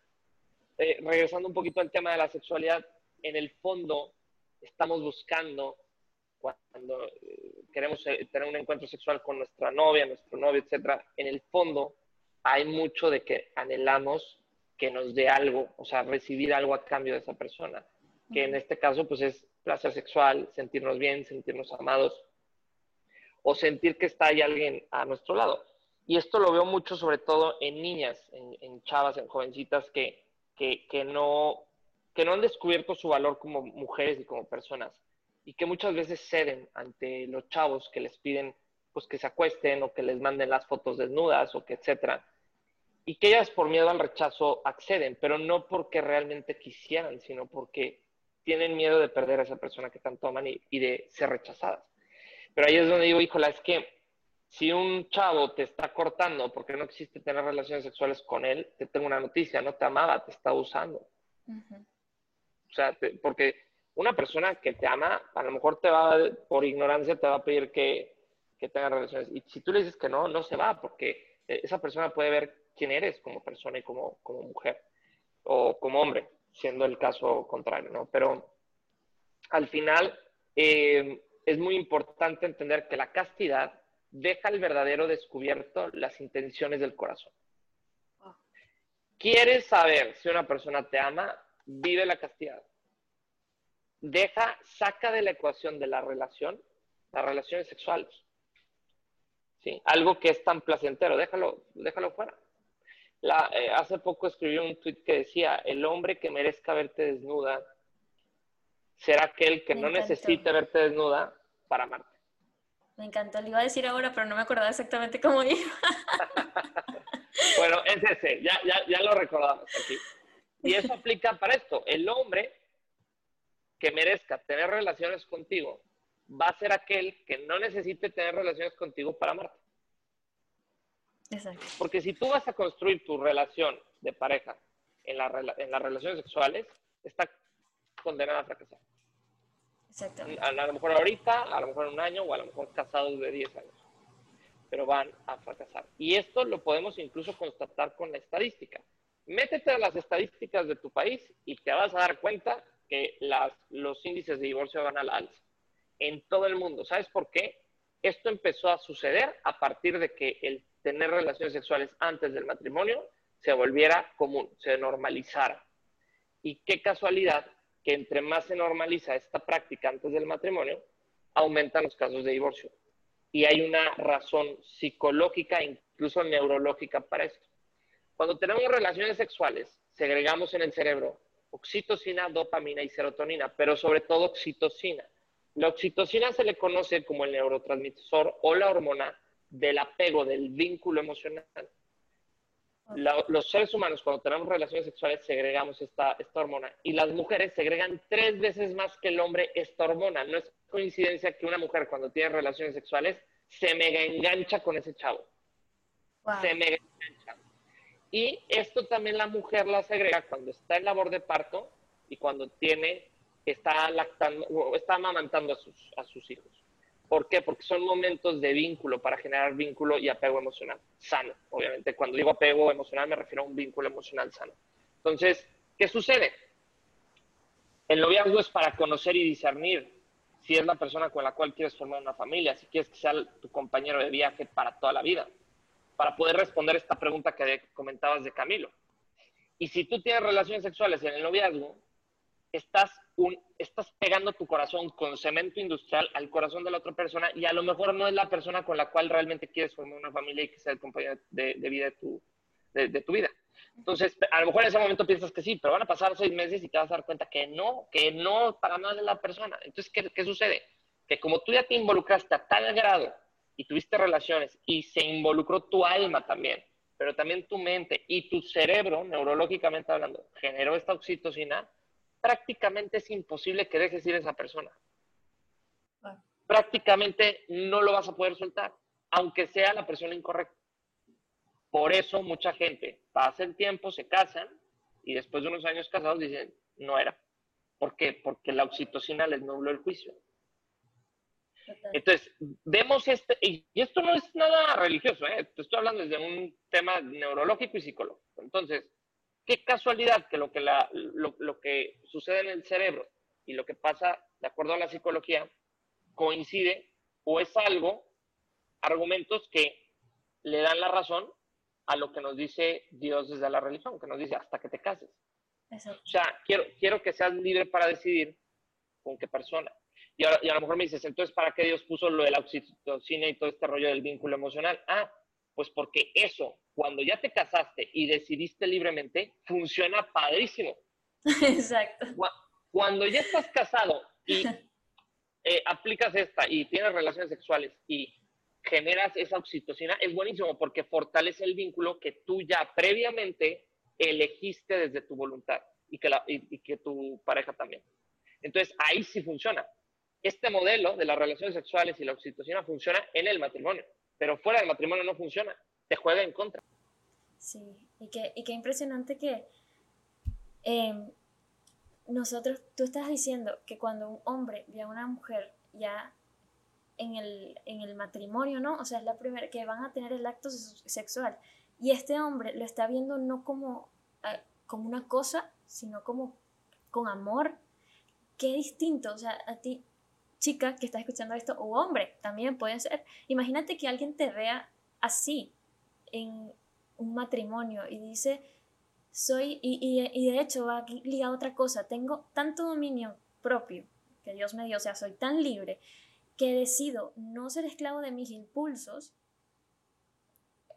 eh, regresando un poquito al tema de la sexualidad, en el fondo estamos buscando, cuando eh, queremos eh, tener un encuentro sexual con nuestra novia, nuestro novio, etcétera, en el fondo hay mucho de que anhelamos que nos dé algo, o sea, recibir algo a cambio de esa persona, que en este caso pues es placer sexual, sentirnos bien, sentirnos amados o sentir que está ahí alguien a nuestro lado. Y esto lo veo mucho sobre todo en niñas, en, chavas, en jovencitas que, que, no, que no han descubierto su valor como mujeres y como personas y que muchas veces ceden ante los chavos que les piden pues que se acuesten o que les manden las fotos desnudas o que etcétera. Y que ellas por miedo al rechazo acceden, pero no porque realmente quisieran, sino porque tienen miedo de perder a esa persona que tanto aman y, y de ser rechazadas. Pero ahí es donde digo, híjola, es que si un chavo te está cortando porque no quisiste tener relaciones sexuales con él, te tengo una noticia, no te amaba, te está usando. O sea, porque una persona que te ama, a lo mejor te va, por ignorancia, te va a pedir que, que tengas relaciones. Y si tú le dices que no, no se va, porque esa persona puede ver quién eres como persona y como, como mujer o como hombre, siendo el caso contrario, ¿no? Pero al final eh, es muy importante entender que la castidad deja al verdadero descubierto las intenciones del corazón. Ah. ¿Quieres saber si una persona te ama? Vive la castidad. Deja, saca de la ecuación de la relación las relaciones sexuales. ¿Sí? Algo que es tan placentero, déjalo, déjalo fuera. Eh, hace poco escribí un tweet que decía, el hombre que merezca verte desnuda será aquel que no necesite verte desnuda para amarte. Me encantó, le iba a decir ahora, pero no me acordaba exactamente cómo iba. bueno, es ese, ya, ya, ya lo recordamos aquí. Y eso aplica para esto. El hombre que merezca tener relaciones contigo va a ser aquel que no necesite tener relaciones contigo para amarte. Exacto. Porque si tú vas a construir tu relación de pareja en, en las relaciones sexuales, está condenada a fracasar. A, lo mejor ahorita, a lo mejor en un año o a lo mejor casados de 10 años. Pero van a fracasar. Y esto lo podemos incluso constatar con la estadística. Métete a las estadísticas de tu país y te vas a dar cuenta que las, los índices de divorcio van al alza. En todo el mundo. ¿Sabes por qué? Esto empezó a suceder a partir de que el tener relaciones sexuales antes del matrimonio se volviera común, se normalizara. Y qué casualidad que entre más se normaliza esta práctica antes del matrimonio, aumentan los casos de divorcio. Y hay una razón psicológica, incluso neurológica para esto. Cuando tenemos relaciones sexuales, segregamos en el cerebro oxitocina, dopamina y serotonina, pero sobre todo oxitocina. La oxitocina se le conoce como el neurotransmisor o la hormona del apego, del vínculo emocional los seres humanos cuando tenemos relaciones sexuales segregamos esta, esta hormona y las mujeres segregan tres veces más que el hombre esta hormona. No es coincidencia que una mujer cuando tiene relaciones sexuales se mega engancha con ese chavo. Se mega engancha. Y esto también la mujer la segrega cuando está en labor de parto y cuando tiene, está lactando, está amamantando a sus, a sus hijos. ¿Por qué? Porque son momentos de vínculo para generar vínculo y apego emocional sano. Obviamente, cuando digo apego emocional me refiero a un vínculo emocional sano. Entonces, ¿qué sucede? El noviazgo es para conocer y discernir si es la persona con la cual quieres formar una familia, si quieres que sea tu compañero de viaje para toda la vida, para poder responder esta pregunta que comentabas de Camilo. Y si tú tienes relaciones sexuales en el noviazgo, estás, un, estás pegando tu corazón con cemento industrial al corazón de la otra persona y a lo mejor no es la persona con la cual realmente quieres formar una familia y que sea el compañero de, vida de tu, de, tu vida. Entonces, a lo mejor en ese momento piensas que sí, pero van a pasar seis meses y te vas a dar cuenta que no, que no para nada es la persona. Entonces, ¿qué, ¿qué, sucede? Que como tú ya te involucraste a tal grado y tuviste relaciones y se involucró tu alma también, pero también tu mente y tu cerebro, neurológicamente hablando, generó esta oxitocina, prácticamente es imposible que dejes ir a esa persona. Prácticamente no lo vas a poder soltar, aunque sea la persona incorrecta. Por eso mucha gente pasa el tiempo, se casan y después de unos años casados dicen, no era. ¿Por qué? Porque la oxitocina les nubló el juicio. Entonces, vemos este, y esto no es nada religioso, ¿eh? te estoy hablando desde un tema neurológico y psicológico. Entonces, Qué casualidad que lo que, lo, que sucede en el cerebro y lo que pasa, de acuerdo a la psicología, coincide o es algo, argumentos que le dan la razón a lo que nos dice Dios desde la religión, que nos dice hasta que te cases. Exacto. O sea, quiero, quiero que seas libre para decidir con qué persona. Y, ahora, y a lo mejor me dices, entonces, ¿para qué Dios puso lo de la oxitocina y todo este rollo del vínculo emocional? Ah, pues porque eso, cuando ya te casaste y decidiste libremente, funciona padrísimo. Exacto. Cuando ya estás casado y eh, aplicas esta y tienes relaciones sexuales y generas esa oxitocina, es buenísimo porque fortalece el vínculo que tú ya previamente elegiste desde tu voluntad y que, la, y, que tu pareja también. Entonces, ahí sí funciona. Este modelo de las relaciones sexuales y la oxitocina funciona en el matrimonio, pero fuera del matrimonio no funciona, te juega en contra. Sí, y qué, y qué impresionante que em, nosotros, tú estás diciendo que cuando un hombre ve a una mujer ya en el, en el matrimonio, ¿no? O sea, es la primera que van a tener el acto sexual. Y este hombre lo está viendo no como, como una cosa, sino como con amor. Qué distinto, o sea, a ti, chica que estás escuchando esto, o hombre, también puede ser. Imagínate que alguien te vea así en un matrimonio y dice, soy, y, y, de hecho va ligado a otra cosa, tengo tanto dominio propio que Dios me dio, o sea, soy tan libre que decido no ser esclavo de mis impulsos,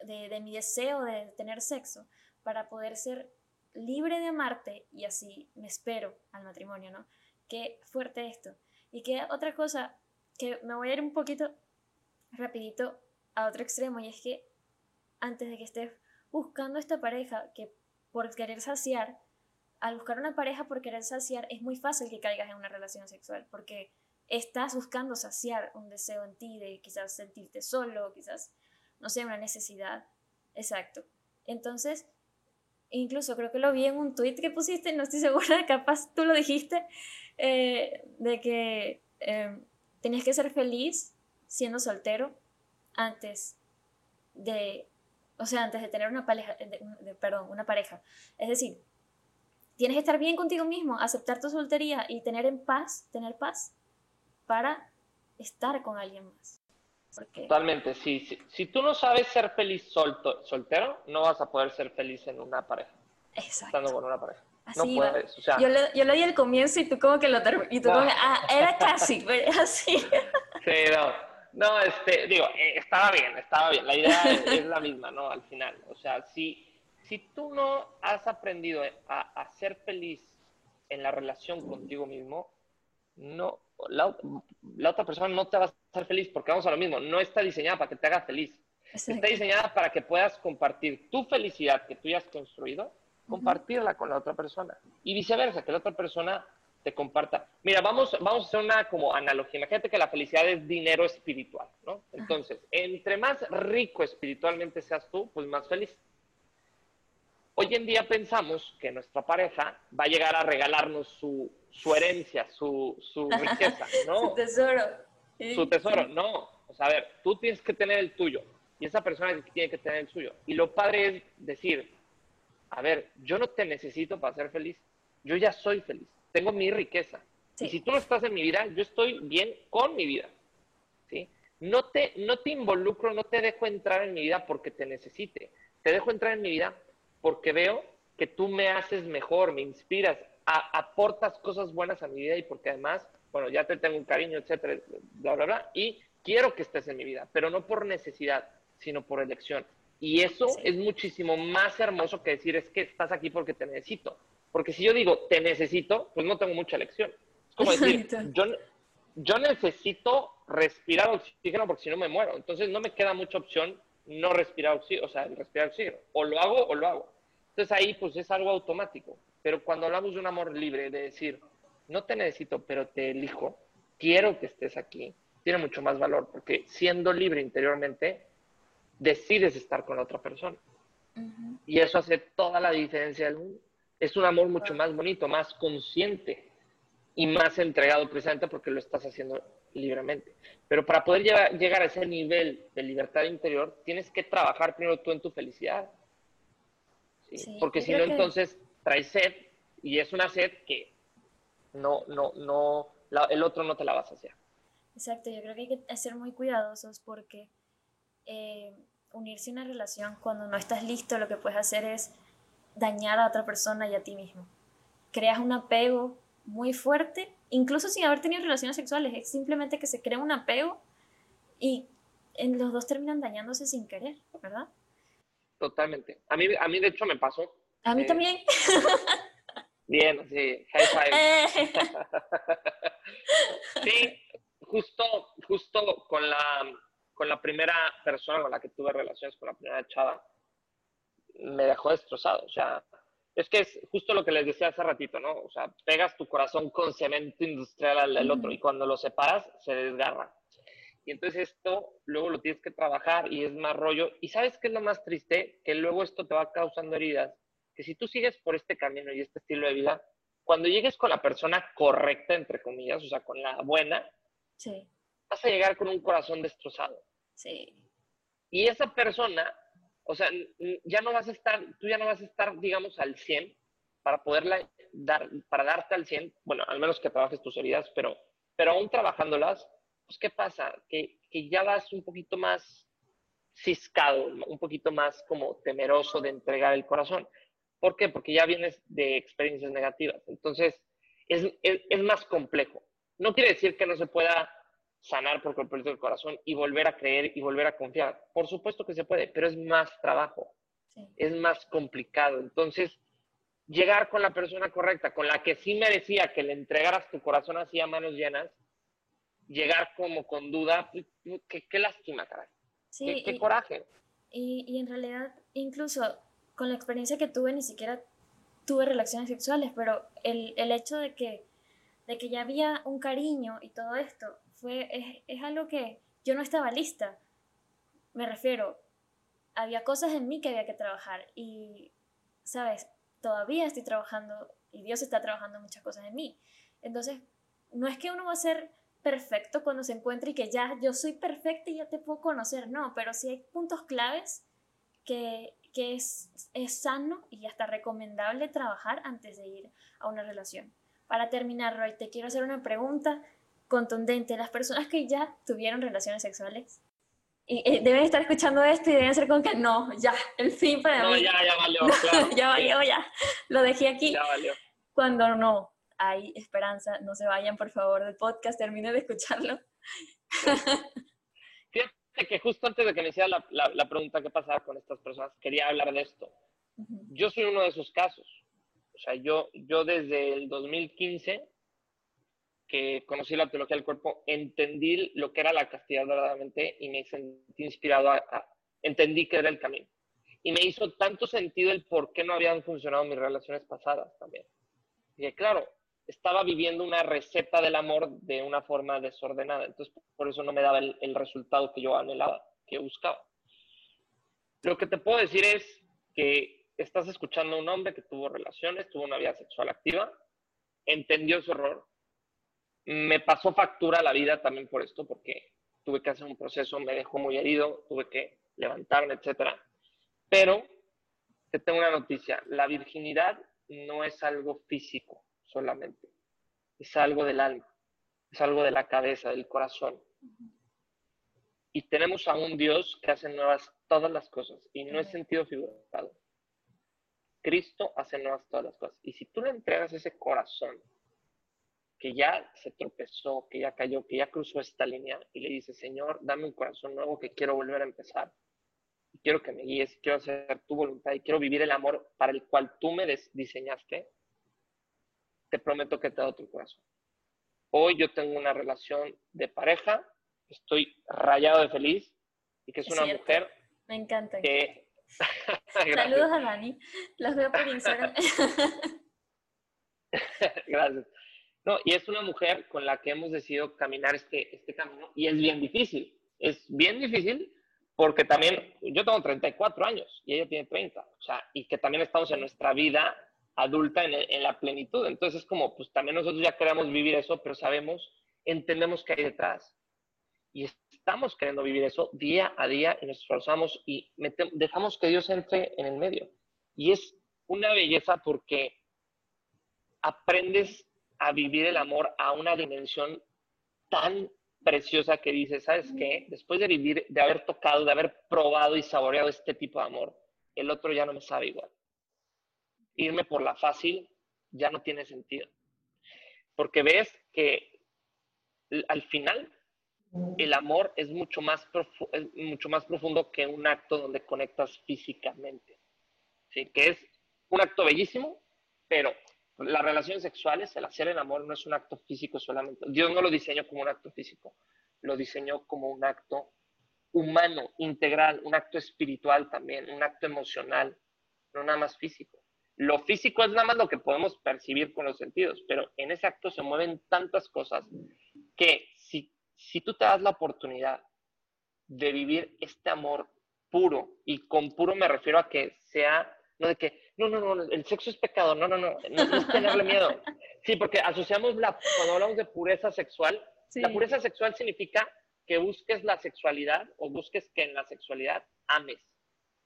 de, mi deseo de tener sexo, para poder ser libre de amarte y así me espero al matrimonio, ¿no? Qué fuerte esto. Y qué otra cosa, que me voy a ir un poquito rapidito a otro extremo, y es que antes de que estés buscando esta pareja que por querer saciar, al buscar una pareja por querer saciar, es muy fácil que caigas en una relación sexual, porque estás buscando saciar un deseo en ti de quizás sentirte solo, quizás, no sé, una necesidad. Exacto. Entonces, incluso creo que lo vi en un tweet que pusiste, no estoy segura, capaz tú lo dijiste, eh, de que eh, tenías que ser feliz siendo soltero antes de, o sea, antes de tener una pareja, perdón, una pareja. Es decir, tienes que estar bien contigo mismo, aceptar tu soltería y tener en paz, tener paz para estar con alguien más. Totalmente, sí, sí. Si tú no sabes ser feliz soltero, no vas a poder ser feliz en una pareja. Exacto. Estando con una pareja. No puedes. O sea, yo, lo, yo lo di al comienzo y tú como que lo y tú como ah, era casi, así. Sí, no. No, este, digo, eh, estaba bien, estaba bien. La idea es, la misma, ¿no? Al final. O sea, si, si tú no has aprendido a, a ser feliz en la relación contigo mismo, no, la, otra persona no te va a hacer feliz porque vamos a lo mismo, no está diseñada para que te haga feliz. Está diseñada para que puedas compartir tu felicidad que tú ya has construido, compartirla con la otra persona. Y viceversa, que la otra persona te comparta. Mira, vamos, vamos a hacer una como analogía. Imagínate que la felicidad es dinero espiritual, ¿no? Entonces, entre más rico espiritualmente seas tú, pues más feliz. Hoy en día pensamos que nuestra pareja va a llegar a regalarnos su, su herencia, su, su riqueza, ¿no? su tesoro. Su tesoro, no. O sea, a ver, tú tienes que tener el tuyo y esa persona tiene que tener el suyo. Y lo padre es decir, a ver, yo no te necesito para ser feliz, yo ya soy feliz, tengo mi riqueza. Y si tú no estás en mi vida, yo estoy bien con mi vida. ¿sí? No, te, no te involucro, no te dejo entrar en mi vida porque te necesite. Te dejo entrar en mi vida porque veo que tú me haces mejor, me inspiras, aportas cosas buenas a mi vida y porque además, bueno, ya te tengo un cariño, etcétera, bla, bla, bla, y quiero que estés en mi vida, pero no por necesidad, sino por elección. Y eso es muchísimo más hermoso que decir es que estás aquí porque te necesito. Porque si yo digo te necesito, pues no tengo mucha elección. Es como decir, yo, yo necesito respirar oxígeno porque si no me muero. Entonces no me queda mucha opción no respirar oxígeno, o sea, respirar oxígeno. O lo hago o lo hago. Entonces ahí pues es algo automático. Pero cuando hablamos de un amor libre, de decir, no te necesito, pero te elijo, quiero que estés aquí, tiene mucho más valor, porque siendo libre interiormente, decides estar con la otra persona. Y eso hace toda la diferencia del mundo. Es un amor mucho más bonito, más consciente y más entregado precisamente porque lo estás haciendo libremente. Pero para poder llegar a ese nivel de libertad interior, tienes que trabajar primero tú en tu felicidad. porque si no, entonces trae sed y es una sed que no, no, no, el otro no te la vas a hacer. Exacto, yo creo que hay que ser muy cuidadosos porque eh, unirse a una relación cuando no estás listo, lo que puedes hacer es dañar a otra persona y a ti mismo. Creas un apego muy fuerte, incluso sin haber tenido relaciones sexuales, es simplemente que se crea un apego y en los dos terminan dañándose sin querer, ¿verdad? Totalmente. A mí, a mí de hecho me pasó. A mí eh, también. Bien, sí, high five. sí, justo, justo con la, con la primera persona con la que tuve relaciones, con la primera chava, me dejó destrozado. O sea, es que es justo lo que les decía hace ratito, ¿no? O sea, pegas tu corazón con cemento industrial al, otro y cuando lo separas se desgarra. Y entonces esto luego lo tienes que trabajar y es más rollo. ¿Y sabes qué es lo más triste? Que luego esto te va causando heridas. Que si tú sigues por este camino y este estilo de vida, cuando llegues con la persona correcta, entre comillas, o sea, con la buena, sí. vas a llegar con un corazón destrozado. Sí. Y esa persona, o sea, ya no vas a estar, tú ya no vas a estar, digamos, al 100 para poderla dar, para darte al 100, bueno, al menos que trabajes tus heridas, pero, pero aún trabajándolas, pues ¿qué pasa? Que, que ya vas un poquito más ciscado, un poquito más como temeroso de entregar el corazón. ¿Por qué? Porque ya vienes de experiencias negativas. Entonces, es, es, es más complejo. No quiere decir que no se pueda sanar por completo el corazón y volver a creer y volver a confiar. Por supuesto que se puede, pero es más trabajo, es más complicado. Entonces, llegar con la persona correcta, con la que sí merecía que le entregaras tu corazón así a manos llenas, llegar como con duda, pues, pues, qué, lástima, caray. Sí, qué, coraje. Y, y en realidad, incluso con la experiencia que tuve, ni siquiera tuve relaciones sexuales, pero el, el hecho de que, de que ya había un cariño y todo esto, fue, es, es algo que yo no estaba lista. Me refiero, había cosas en mí que había que trabajar y, ¿sabes? Todavía estoy trabajando y Dios está trabajando muchas cosas en mí. Entonces, no es que uno va a ser perfecto cuando se encuentre y que ya yo soy perfecta y ya te puedo conocer, no, pero sí hay puntos claves que, que es, es sano y hasta recomendable trabajar antes de ir a una relación. Para terminar, Roy, te quiero hacer una pregunta contundente. Las personas que ya tuvieron relaciones sexuales y, eh, deben estar escuchando esto y deben ser con que no, ya, el fin para no, mí. ya, ya valió, claro. ya valió, ya. Lo dejé aquí. Ya valió. Cuando no hay esperanza, no se vayan por favor del podcast, terminen de escucharlo. Fíjate que justo antes de que me hiciera la, la, pregunta qué pasaba con estas personas, quería hablar de esto. Yo soy uno de esos casos. O sea, yo, yo desde el 2015 que conocí la teología del cuerpo, entendí lo que era la castidad verdaderamente y me sentí inspirado a, entendí que era el camino. Y me hizo tanto sentido el por qué no habían funcionado mis relaciones pasadas también. Y claro, estaba viviendo una receta del amor de una forma desordenada, entonces por eso no me daba el, el resultado que yo anhelaba, que buscaba. Lo que te puedo decir es que estás escuchando a un hombre que tuvo relaciones, tuvo una vida sexual activa, entendió su error, me pasó factura la vida también por esto, porque tuve que hacer un proceso, me dejó muy herido, tuve que levantarme, etc. Pero te tengo una noticia, la virginidad no es algo físico solamente, es algo del alma, es algo de la cabeza, del corazón. Y tenemos a un Dios que hace nuevas todas las cosas, y no es sentido figurado. Cristo hace nuevas todas las cosas. Y si tú le entregas ese corazón, que ya se tropezó, que ya cayó, que ya cruzó esta línea y le dice, Señor, dame un corazón nuevo que quiero volver a empezar. quiero que me guíes, quiero hacer tu voluntad y quiero vivir el amor para el cual tú me diseñaste. Te prometo que te doy tu corazón. Hoy yo tengo una relación de pareja, estoy rayado de feliz y que es, una mujer. Me encanta. Que... Saludos a Dani. Los veo por Instagram. Gracias. No, y es una mujer con la que hemos decidido caminar este, este camino y es bien difícil. Es bien difícil porque también yo tengo 34 años y ella tiene 30, o sea, y que también estamos en nuestra vida adulta en, en la plenitud. Entonces es como, pues también nosotros ya queremos vivir eso, pero sabemos, entendemos que hay detrás. Y estamos queriendo vivir eso día a día y nos esforzamos y dejamos que Dios entre en el medio. Y es una belleza porque aprendes a vivir el amor a una dimensión tan, preciosa que dice, ¿sabes qué? Después de vivir, de haber tocado, de haber probado y saboreado este tipo de amor, el otro ya no me sabe igual. Irme por la fácil ya no tiene sentido. Porque ves que al final el amor es mucho más, mucho más profundo que un acto donde conectas físicamente. ¿sí? Que es un acto bellísimo, pero las relaciones sexuales, el hacer el amor no es un acto físico solamente. Dios no lo diseñó como un acto físico, lo diseñó como un acto humano, integral, un acto espiritual también, un acto emocional, no nada más físico. Lo físico es nada más lo que podemos percibir con los sentidos, pero en ese acto se mueven tantas cosas que si, si tú te das la oportunidad de vivir este amor puro, y con puro me refiero a que sea, no de que, no, no, no, el sexo es pecado, no, no, no, no, es tenerle miedo. Sí, porque asociamos la, cuando hablamos de pureza sexual, la pureza sexual significa que busques la sexualidad o busques que en la sexualidad ames,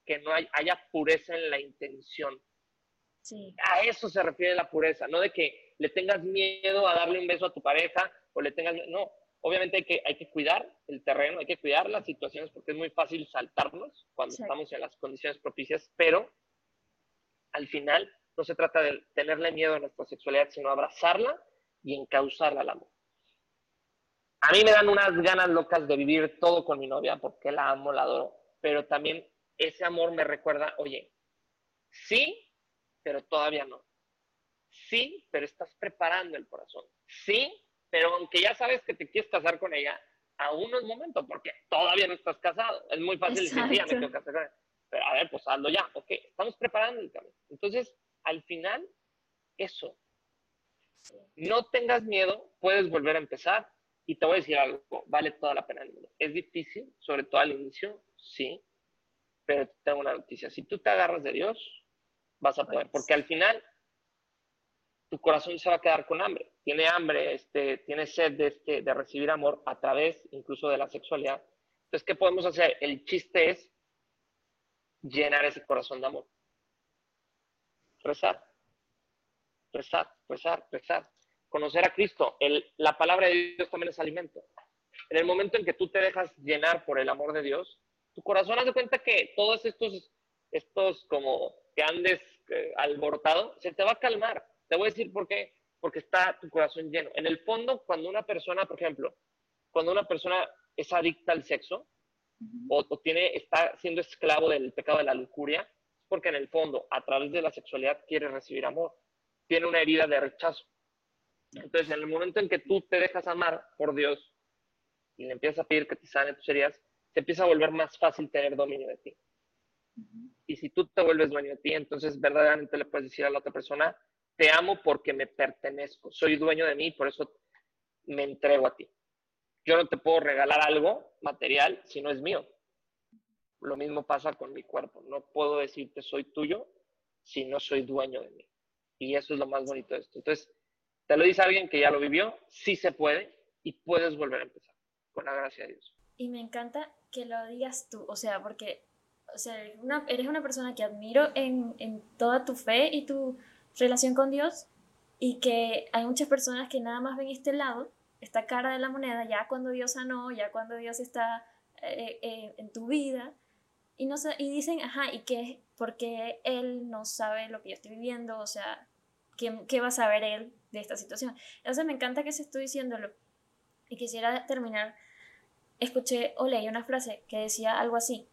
que no haya pureza en la intención. Sí. A eso se refiere la pureza, no de que le tengas miedo a darle un beso a tu pareja o le tengas no, obviamente hay que, hay que cuidar el terreno, hay que cuidar las situaciones porque es muy fácil saltarnos cuando estamos en las condiciones propicias, pero al final no se trata de tenerle miedo a nuestra sexualidad, sino abrazarla y encauzarla al amor. A mí me dan unas ganas locas de vivir todo con mi novia porque la amo, la adoro, pero también ese amor me recuerda, oye, sí, pero todavía no. Sí, pero estás preparando el corazón. Sí, pero aunque ya sabes que te quieres casar con ella, aún no es momento porque todavía no estás casado. Es muy fácil decir, ya me quiero casar con ella. Pero a ver, pues hazlo ya. Ok, estamos preparando el camino. Entonces, al final, eso. No tengas miedo, puedes volver a empezar y te voy a decir algo, vale toda la pena el mundo. Es difícil, sobre todo al inicio, sí, pero tengo una noticia. Si tú te agarras de Dios, vas a poder, porque al final tu corazón se va a quedar con hambre. Tiene hambre, este, tiene sed de, este, de recibir amor a través incluso de la sexualidad. Entonces, ¿qué podemos hacer? El chiste es llenar ese corazón de amor. Rezar, rezar, rezar, rezar conocer a Cristo. El, la palabra de Dios también es alimento. En el momento en que tú te dejas llenar por el amor de Dios, tu corazón hace cuenta que todos estos, estos como que andes eh, alborotado, se te va a calmar. Te voy a decir por qué. Porque está tu corazón lleno. En el fondo, cuando una persona, por ejemplo, cuando una persona es adicta al sexo o, o, tiene, está siendo esclavo del pecado de la lujuria, porque en el fondo, a través de la sexualidad, quiere recibir amor. Tiene una herida de rechazo. Entonces, en el momento en que tú te dejas amar por Dios y le empiezas a pedir que te sane tus heridas, te empieza a volver más fácil tener dominio de ti. Y si tú te vuelves dueño de ti, entonces verdaderamente le puedes decir a la otra persona, te amo porque me pertenezco, soy dueño de mí, por eso me entrego a ti. Yo no te puedo regalar algo material si no es mío. Lo mismo pasa con mi cuerpo. No puedo decirte soy tuyo si no soy dueño de mí. Y eso es lo más bonito de esto. Entonces, te lo dice alguien que ya lo vivió, sí se puede y puedes volver a empezar, con la gracia de Dios. Y me encanta que lo digas tú, o sea, porque o sea, eres una persona que admiro en, en toda tu fe y tu relación con Dios y que hay muchas personas que nada más ven este lado, esta cara de la moneda, ya cuando Dios sanó, ya cuando Dios está eh, eh, en tu vida, y, no, y dicen, ajá, ¿y qué? Porque Él no sabe lo que yo estoy viviendo, o sea, ¿qué, qué va a saber Él de esta situación. Entonces me encanta que se estoy diciéndolo. Y quisiera terminar. Escuché o leí una frase que decía algo así.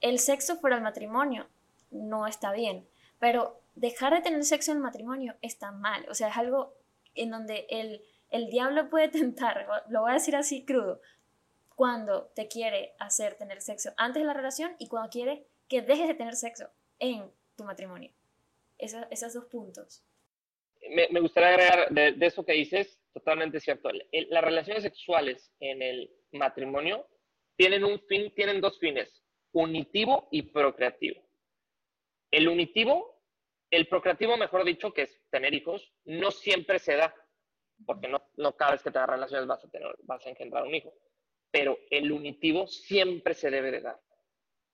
El sexo fuera del matrimonio no está bien, pero dejar de tener sexo en el matrimonio está mal. O sea, es algo en donde el, el diablo puede tentar, lo voy a decir así crudo, cuando te quiere hacer tener sexo antes de la relación y cuando quiere que dejes de tener sexo en tu matrimonio. esos dos puntos me, gustaría agregar de, eso que dices, totalmente cierto. las relaciones sexuales en el matrimonio tienen un fin, tienen dos fines, unitivo y procreativo. El unitivo, el procreativo, mejor dicho, que es tener hijos, no siempre se da, porque no, no cada vez que te das relaciones vas a, tener, vas a engendrar un hijo. Pero el unitivo siempre se debe de dar.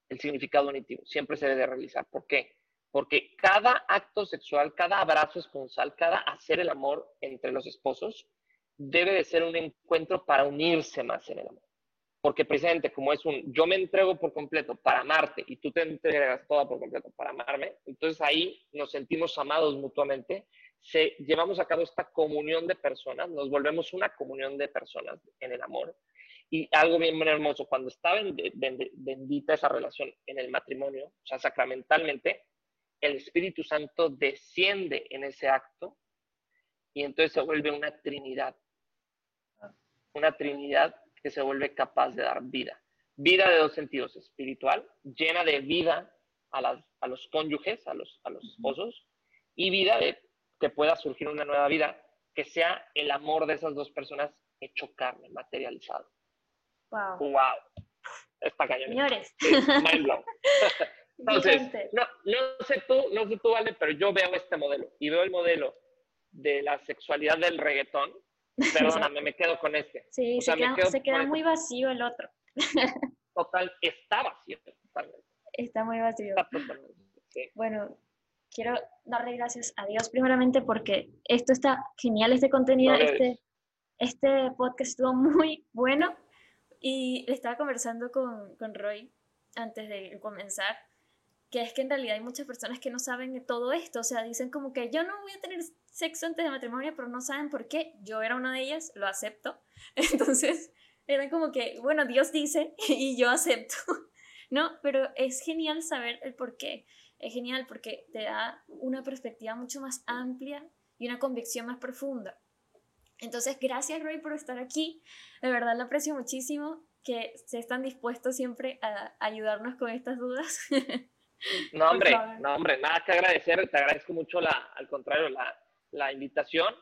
El significado unitivo siempre se debe de realizar. ¿Por qué? Porque cada acto sexual, cada abrazo esponsal, cada hacer el amor entre los esposos, debe de ser un encuentro para unirse más en el amor. Porque precisamente como es un yo me entrego por completo para amarte y tú te entregas toda por completo para amarme, entonces ahí nos sentimos amados mutuamente, se, llevamos a cabo esta comunión de personas, nos volvemos una comunión de personas en el amor. Y algo bien, hermoso, cuando está bendita esa relación en el matrimonio, o sea, sacramentalmente, el Espíritu Santo desciende en ese acto y entonces se vuelve una trinidad. Una trinidad que se vuelve capaz de dar vida. Vida de dos sentidos, espiritual, llena de vida a, a los cónyuges, a los, a los esposos, y vida de que pueda surgir una nueva vida, que sea el amor de esas dos personas hecho carne, materializado. Wow. Wow. Está cañón. Señores. Entonces, no, no, sé tú, no sé tú, Vale, pero yo veo este modelo y veo el modelo de la sexualidad del reggaetón. Perdóname, me quedo con este. Sí, se, queda, se queda muy vacío el otro. Total, está vacío totalmente. Está muy vacío. Bueno, quiero darle gracias a Dios primeramente porque esto está genial, este contenido, este, este podcast estuvo muy bueno y estaba conversando con, con Roy antes de comenzar que es que en realidad hay muchas personas que no saben de todo esto, o sea, dicen como que yo no voy a tener sexo antes de matrimonio, pero no saben por qué. Yo era una de ellas, lo acepto. Entonces, era como que, bueno, Dios dice y yo acepto, ¿no? Pero es genial saber el por qué. Es genial porque te da una perspectiva mucho más amplia y una convicción más profunda. Entonces, gracias Roy por estar aquí. De verdad lo aprecio muchísimo que se están dispuestos siempre a ayudarnos con estas dudas. No, hombre, no, hombre, nada que agradecer. Te agradezco mucho, la, al contrario, la, la invitación.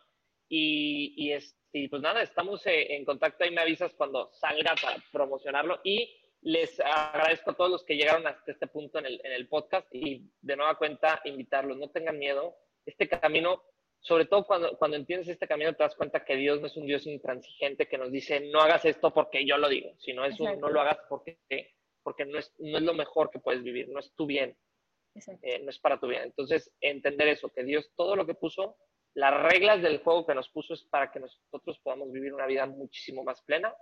Y, y, es, y, pues nada, estamos eh, en contacto y me avisas cuando salga para promocionarlo. Y les agradezco a todos los que llegaron hasta este punto en el, en el podcast y de nueva cuenta invitarlos, no tengan miedo. Este camino, sobre todo cuando, cuando entiendes este camino, te das cuenta que Dios no es un Dios intransigente que nos dice no hagas esto porque yo lo digo, sino es un no lo hagas porque porque no es, no es lo mejor que puedes vivir, no es tu bien, eh, no es para tu bien. Entonces, entender eso, que Dios todo lo que puso, las reglas del juego que nos puso es para que nosotros podamos vivir una vida muchísimo más plena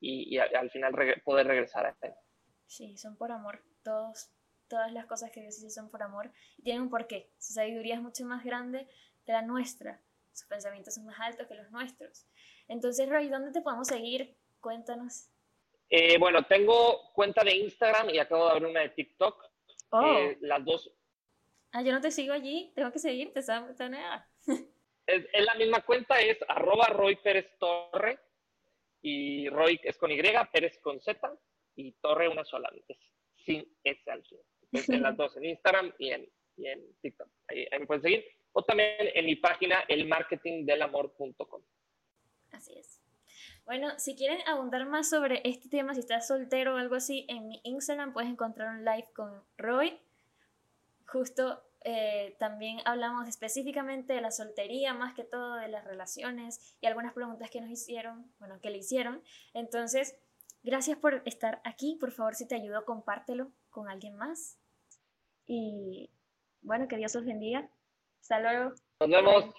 y, al final poder regresar a Él. Sí, son por amor. Todos, todas las cosas que Dios dice son por amor y tienen un porqué. Su sabiduría es mucho más grande que la nuestra. Sus pensamientos son más altos que los nuestros. Entonces, Roy, ¿dónde te podemos seguir? Cuéntanos. Eh, bueno, tengo cuenta de Instagram y acabo de abrir una de TikTok. Oh. Eh, las dos. Ah, yo no te sigo allí, tengo que seguirte, ¿sabes? es, es la misma cuenta, es arroba Roy Pérez Torre y Roy es con Y, Pérez con Z y Torre una sola, es sin S al final. en las dos, en Instagram y en, y en TikTok. Ahí, ahí, me pueden seguir. O también en mi página, elmarketingdelamor.com. Así es. Bueno, si quieren abundar más sobre este tema, si estás soltero o algo así, en mi Instagram puedes encontrar un live con Roy. Justo eh, también hablamos específicamente de la soltería, más que todo de las relaciones y algunas preguntas que nos hicieron, bueno, que le hicieron. Entonces, gracias por estar aquí. Por favor, si te ayudo, compártelo con alguien más. Y bueno, que Dios os bendiga. Hasta luego. Nos vemos.